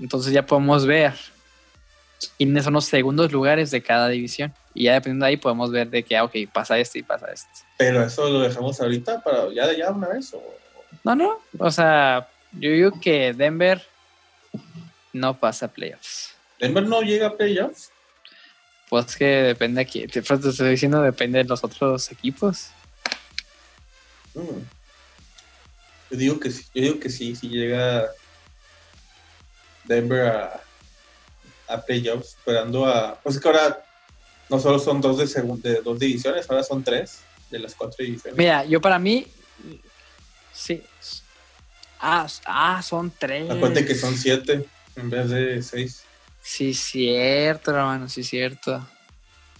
Entonces ya podemos ver son los segundos lugares de cada división. Y ya dependiendo de ahí podemos ver de que, ah, ok, pasa este y pasa este. Pero eso lo dejamos ahorita para ya, ya una vez. ¿o? No, no. O sea, yo digo que Denver no pasa a playoffs. ¿Denver no llega a playoffs? Pues que depende aquí. Te, te estoy diciendo, depende de los otros equipos. Mm. Yo digo que sí, yo digo que sí, si llega Denver a a playoffs, esperando a. Pues que ahora no solo son dos de, de dos divisiones, ahora son tres de las cuatro divisiones. Mira, yo para mí. Sí. Ah, ah son tres. Acuérdate que son siete en vez de seis. Sí, cierto, hermano, sí, cierto.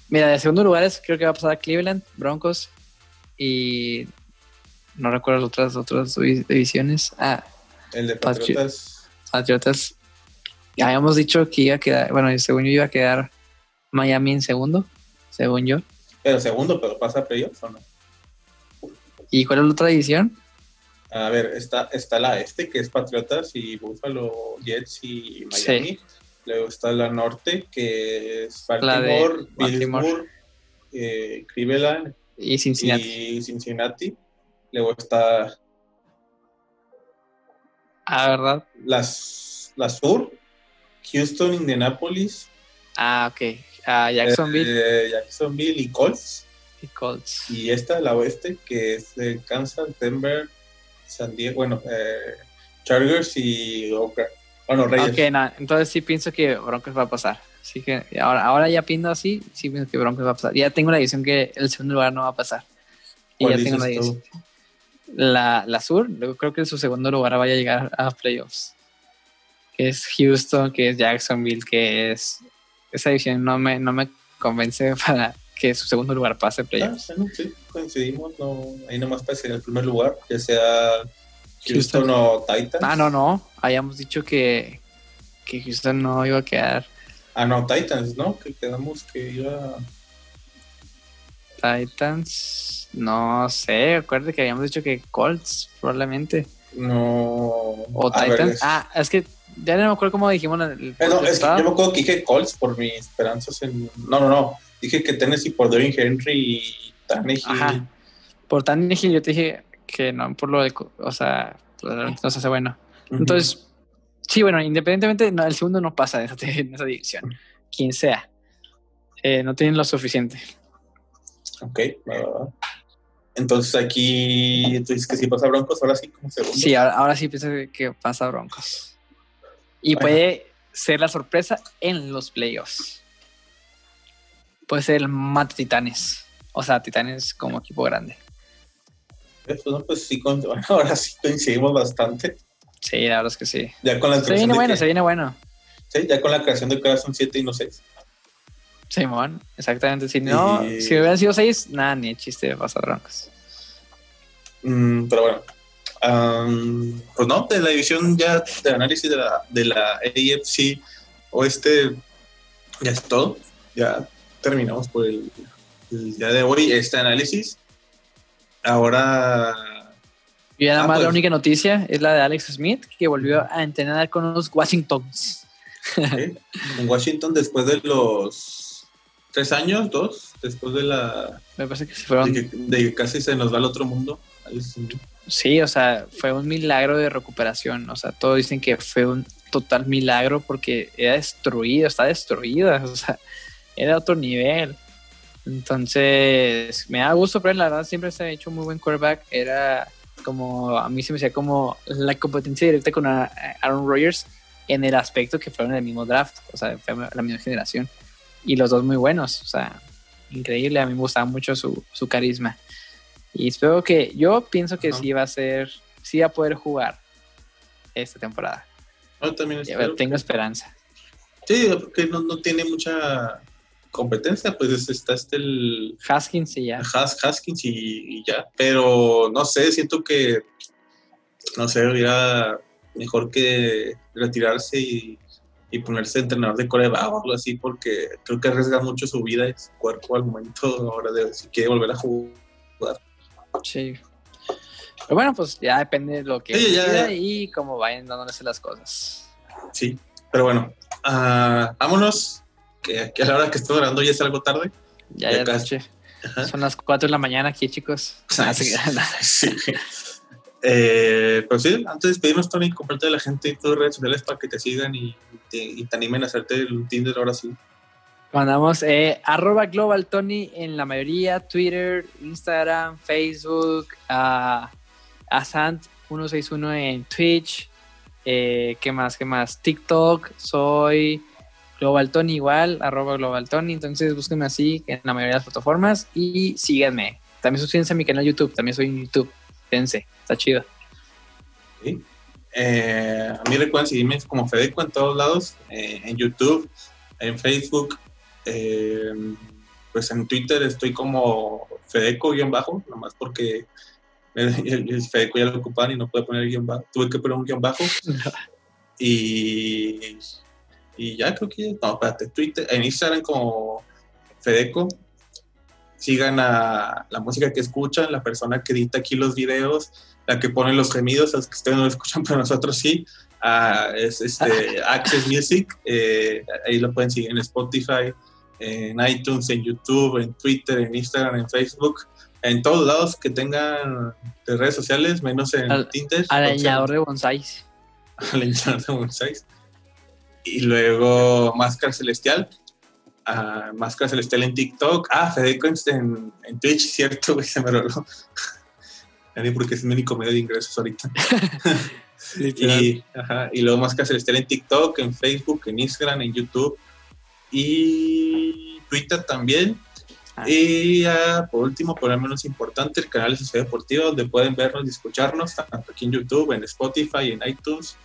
Mira, de segundo lugar es, creo que va a pasar a Cleveland, Broncos y no recuerdo las otras, otras divisiones. Ah, El de Patriotas. Patriotas. Habíamos dicho que iba a quedar, bueno, según yo iba a quedar Miami en segundo, según yo. Pero segundo, pero pasa a playoffs o no. ¿Y cuál es la otra división? A ver, está, está la este, que es Patriotas y Buffalo Jets y Miami. Luego está la norte, que es Baltimore, Pittsburgh, eh, Cleveland y Cincinnati. y Cincinnati. Luego está Ah, ¿verdad? las, la sur, Houston, Indianapolis, Ah, ok. Ah, Jacksonville eh, Jacksonville y Colts. y Colts. Y esta, la oeste, que es de Kansas, Denver, San Diego, bueno, eh, Chargers y Oakland. Bueno, Reyes. Ok, nada, entonces sí pienso que Broncos va a pasar. Así que ahora, ahora ya piendo así, sí pienso que Broncos va a pasar. Ya tengo la división que el segundo lugar no va a pasar. Y ¿Cuál ya tengo la división. La, la sur, creo que su segundo lugar vaya a llegar a playoffs. Que es Houston, que es Jacksonville, que es. Esa división no me, no me convence *laughs* para que su segundo lugar pase Ah, playoffs. bueno, sí, coincidimos, no, ahí nomás para ser el primer lugar, que sea Houston, Houston. o Titans. Ah, no, no. Habíamos dicho que, que Houston no iba a quedar. Ah, no, Titans, ¿no? Que quedamos que iba. Titans, no sé, acuérdate que habíamos dicho que Colts, probablemente. No. O ver, Titans. es- ah, es que ya no me acuerdo cómo dijimos en el no, podcast es que yo me acuerdo que dije Colts por mis esperanzas en. No, no, no. Dije que Tennessee por Devin Henry y Tannehill. Ajá. Por Tannehill yo te dije que no, por lo de, o sea, realmente no se hace bueno. Entonces, sí, bueno, independientemente, no, el segundo no pasa en esa, en esa división, quien sea. Eh, no tienen lo suficiente. Ok, va. Entonces aquí tú dices que si pasa Broncos, ahora sí como segundo. Sí, ahora, ahora sí pienso que pasa Broncos. Y Bueno. puede ser la sorpresa en los playoffs. Puede ser el Mate Titanes. O sea, Titanes como equipo grande. Pues, no, pues sí, con- bueno, *laughs* ahora sí coincidimos bastante. Sí, la verdad es que sí. Ya con la Se viene bueno, que- se viene bueno. sí, ya con la creación de ahora son 7 y no 6. Simón, exactamente. Si no, Y- si hubieran sido seis, nada, ni de chiste de pasar Broncos. Mm, pero bueno. Am, pues no, de la división ya de análisis de la, de la AFC Oeste ya es todo. Ya terminamos por el, el día de hoy este análisis. Ahora Y nada Ah, más la pues. única noticia es la de Alex Smith, que volvió a entrenar con los Washingtons. ¿eh? en Washington después de los tres años, dos, después de la Me parece que se fueron. de que, de que casi se nos va al otro mundo. Sí, o sea, fue un milagro de recuperación. O sea, todos dicen que fue un total milagro porque era destruido, está destruida. *laughs* O sea, era otro nivel. Entonces, me da gusto, pero la verdad siempre se ha hecho un muy buen quarterback. Era como, a mí se me hacía como la competencia directa con Aaron Rodgers en el aspecto que fueron en el mismo draft, o sea, fue la misma generación. Y los dos muy buenos, o sea, increíble. A mí me gustaba mucho su, su carisma. Y espero que, yo pienso que sí va a ser, sí va a poder jugar esta temporada. Yo también espero tengo que- esperanza. Sí, porque no, no tiene mucha competencia, pues es- está este el Haskins sí ya. Has, Haskins y, y ya. Pero no sé, siento que, no sé, hubiera mejor que retirarse y, y ponerse entrenador de coreback o algo así, porque creo que arriesga mucho su vida y su cuerpo al momento ahora de si quiere volver a jugar. Sí. Pero bueno, pues ya depende de lo que Sí, ya, ya. y cómo vayan dándose las cosas. Sí, pero bueno, ah, vámonos, que, que a la hora que estoy grabando ya es algo tarde. Ya, Ya noche. Son las 4 de la mañana aquí, chicos. Ah, se crean. *laughs* Sí. Eh, pero sí, antes de despedirnos, Tony, comparte a la gente en tus redes sociales para que te sigan y te, y te animen a hacerte el Tinder ahora sí. Mandamos eh, arroba Global Tony en la mayoría, Twitter, Instagram, Facebook, a Sant161 en Twitch, eh, ¿qué más? ¿Qué más? TikTok, soy Global Tony igual, arroba Global Tony, entonces búsquenme así en la mayoría de las plataformas y síganme. También suscríbanse a mi canal YouTube, también soy en YouTube, fíjense, está chido. Eh, a mí recuerden seguirme como Fedeco en todos lados, en YouTube, en Facebook, eh, pues en Twitter estoy como Fedeco-bajo, nomás porque *laughs* El, el Fedeco ya lo ocupaban y no puede poner el guion bajo. Tuve que poner un guion bajo. *laughs* y, y ya creo que. No, espérate. Twitter, en Instagram como Fedeco. Sigan a la música que escuchan, la persona que edita aquí los videos, la que pone los gemidos, los que ustedes no lo escuchan, *laughs* pero nosotros sí. Ah, es este Access Music. eh, ahí lo pueden seguir en Spotify, en iTunes, en YouTube, en Twitter, en Instagram, en Facebook, en todos lados que tengan de redes sociales, menos en Al- Tinder. De bonsáis. Arañador *laughs* de bonsáis. Y luego Máscara Celestial. ah, Máscara Celestial en TikTok. Ah, Fedeco en, Twitch, cierto, güey, se me roló. *laughs* Porque es mi único medio de ingresos ahorita. *laughs* Y, ajá, y luego Máscara Celestial en TikTok, en Facebook, en Instagram, en YouTube y Twitter también. Ah. Y ah, por último, por lo menos importante, el canal de Sociedad Deportiva, donde pueden vernos y escucharnos, tanto aquí en YouTube, en Spotify, en iTunes,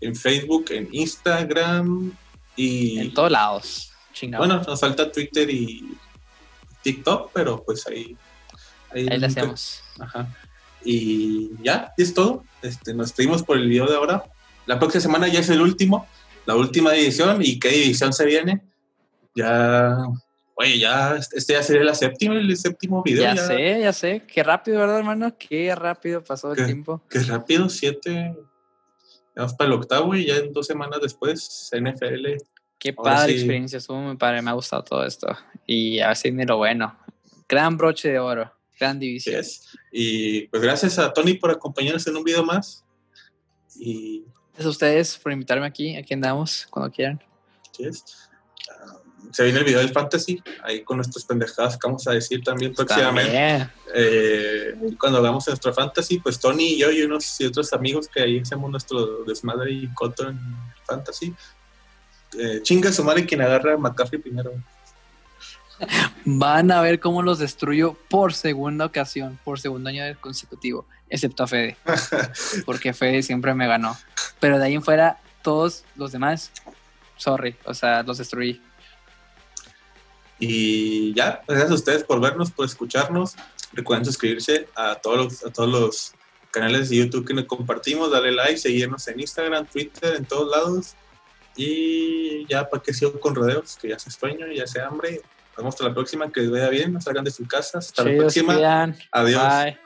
en Facebook, en Instagram y... En todos lados. Chingado. Bueno, nos falta Twitter y TikTok, pero pues ahí... Ahí lo hacemos. Ajá. Y ya, es todo. Este, nos despedimos por el video de ahora. La próxima semana ya es el último, la última división. ¿Y qué división se viene? Ya, oye, ya, este ya sería la séptima, el séptimo video. Ya sé, ya sé. Qué rápido, ¿verdad, hermano? Qué rápido pasó el tiempo. Qué rápido, siete. Vamos para el octavo y ya en dos semanas después, NFL. Qué Ahora padre sí. experiencia, estuvo muy padre, me ha gustado todo esto. Y a ver si lo bueno. Gran broche de oro, gran división. Y pues gracias a Tony por acompañarnos en un video más. Y Gracias a ustedes por invitarme aquí, aquí andamos, cuando quieran. así es. Ah, se viene el video del fantasy, ahí con nuestras pendejadas que vamos a decir también próximamente. Eh, cuando hagamos nuestro fantasy, pues Tony y yo y unos y otros amigos que ahí hacemos nuestro desmadre y coto en fantasy. Eh, chinga su madre quien agarra a McCaffrey primero. Van a ver cómo los destruyo por segunda ocasión, por segundo año consecutivo, excepto a Fede, *laughs* porque Fede siempre me ganó. Pero de ahí en fuera, todos los demás, sorry, o sea, los destruí. Y ya, gracias a ustedes por vernos, por escucharnos. Recuerden suscribirse a todos los, a todos los canales de YouTube que nos compartimos, darle like, seguirnos en Instagram, Twitter, en todos lados. Y ya, para que sigo con rodeos, que ya se sueño, ya se hambre. Nos vemos hasta la próxima, que les vaya bien, salgan de su casa. Hasta la próxima. Adiós. Bye.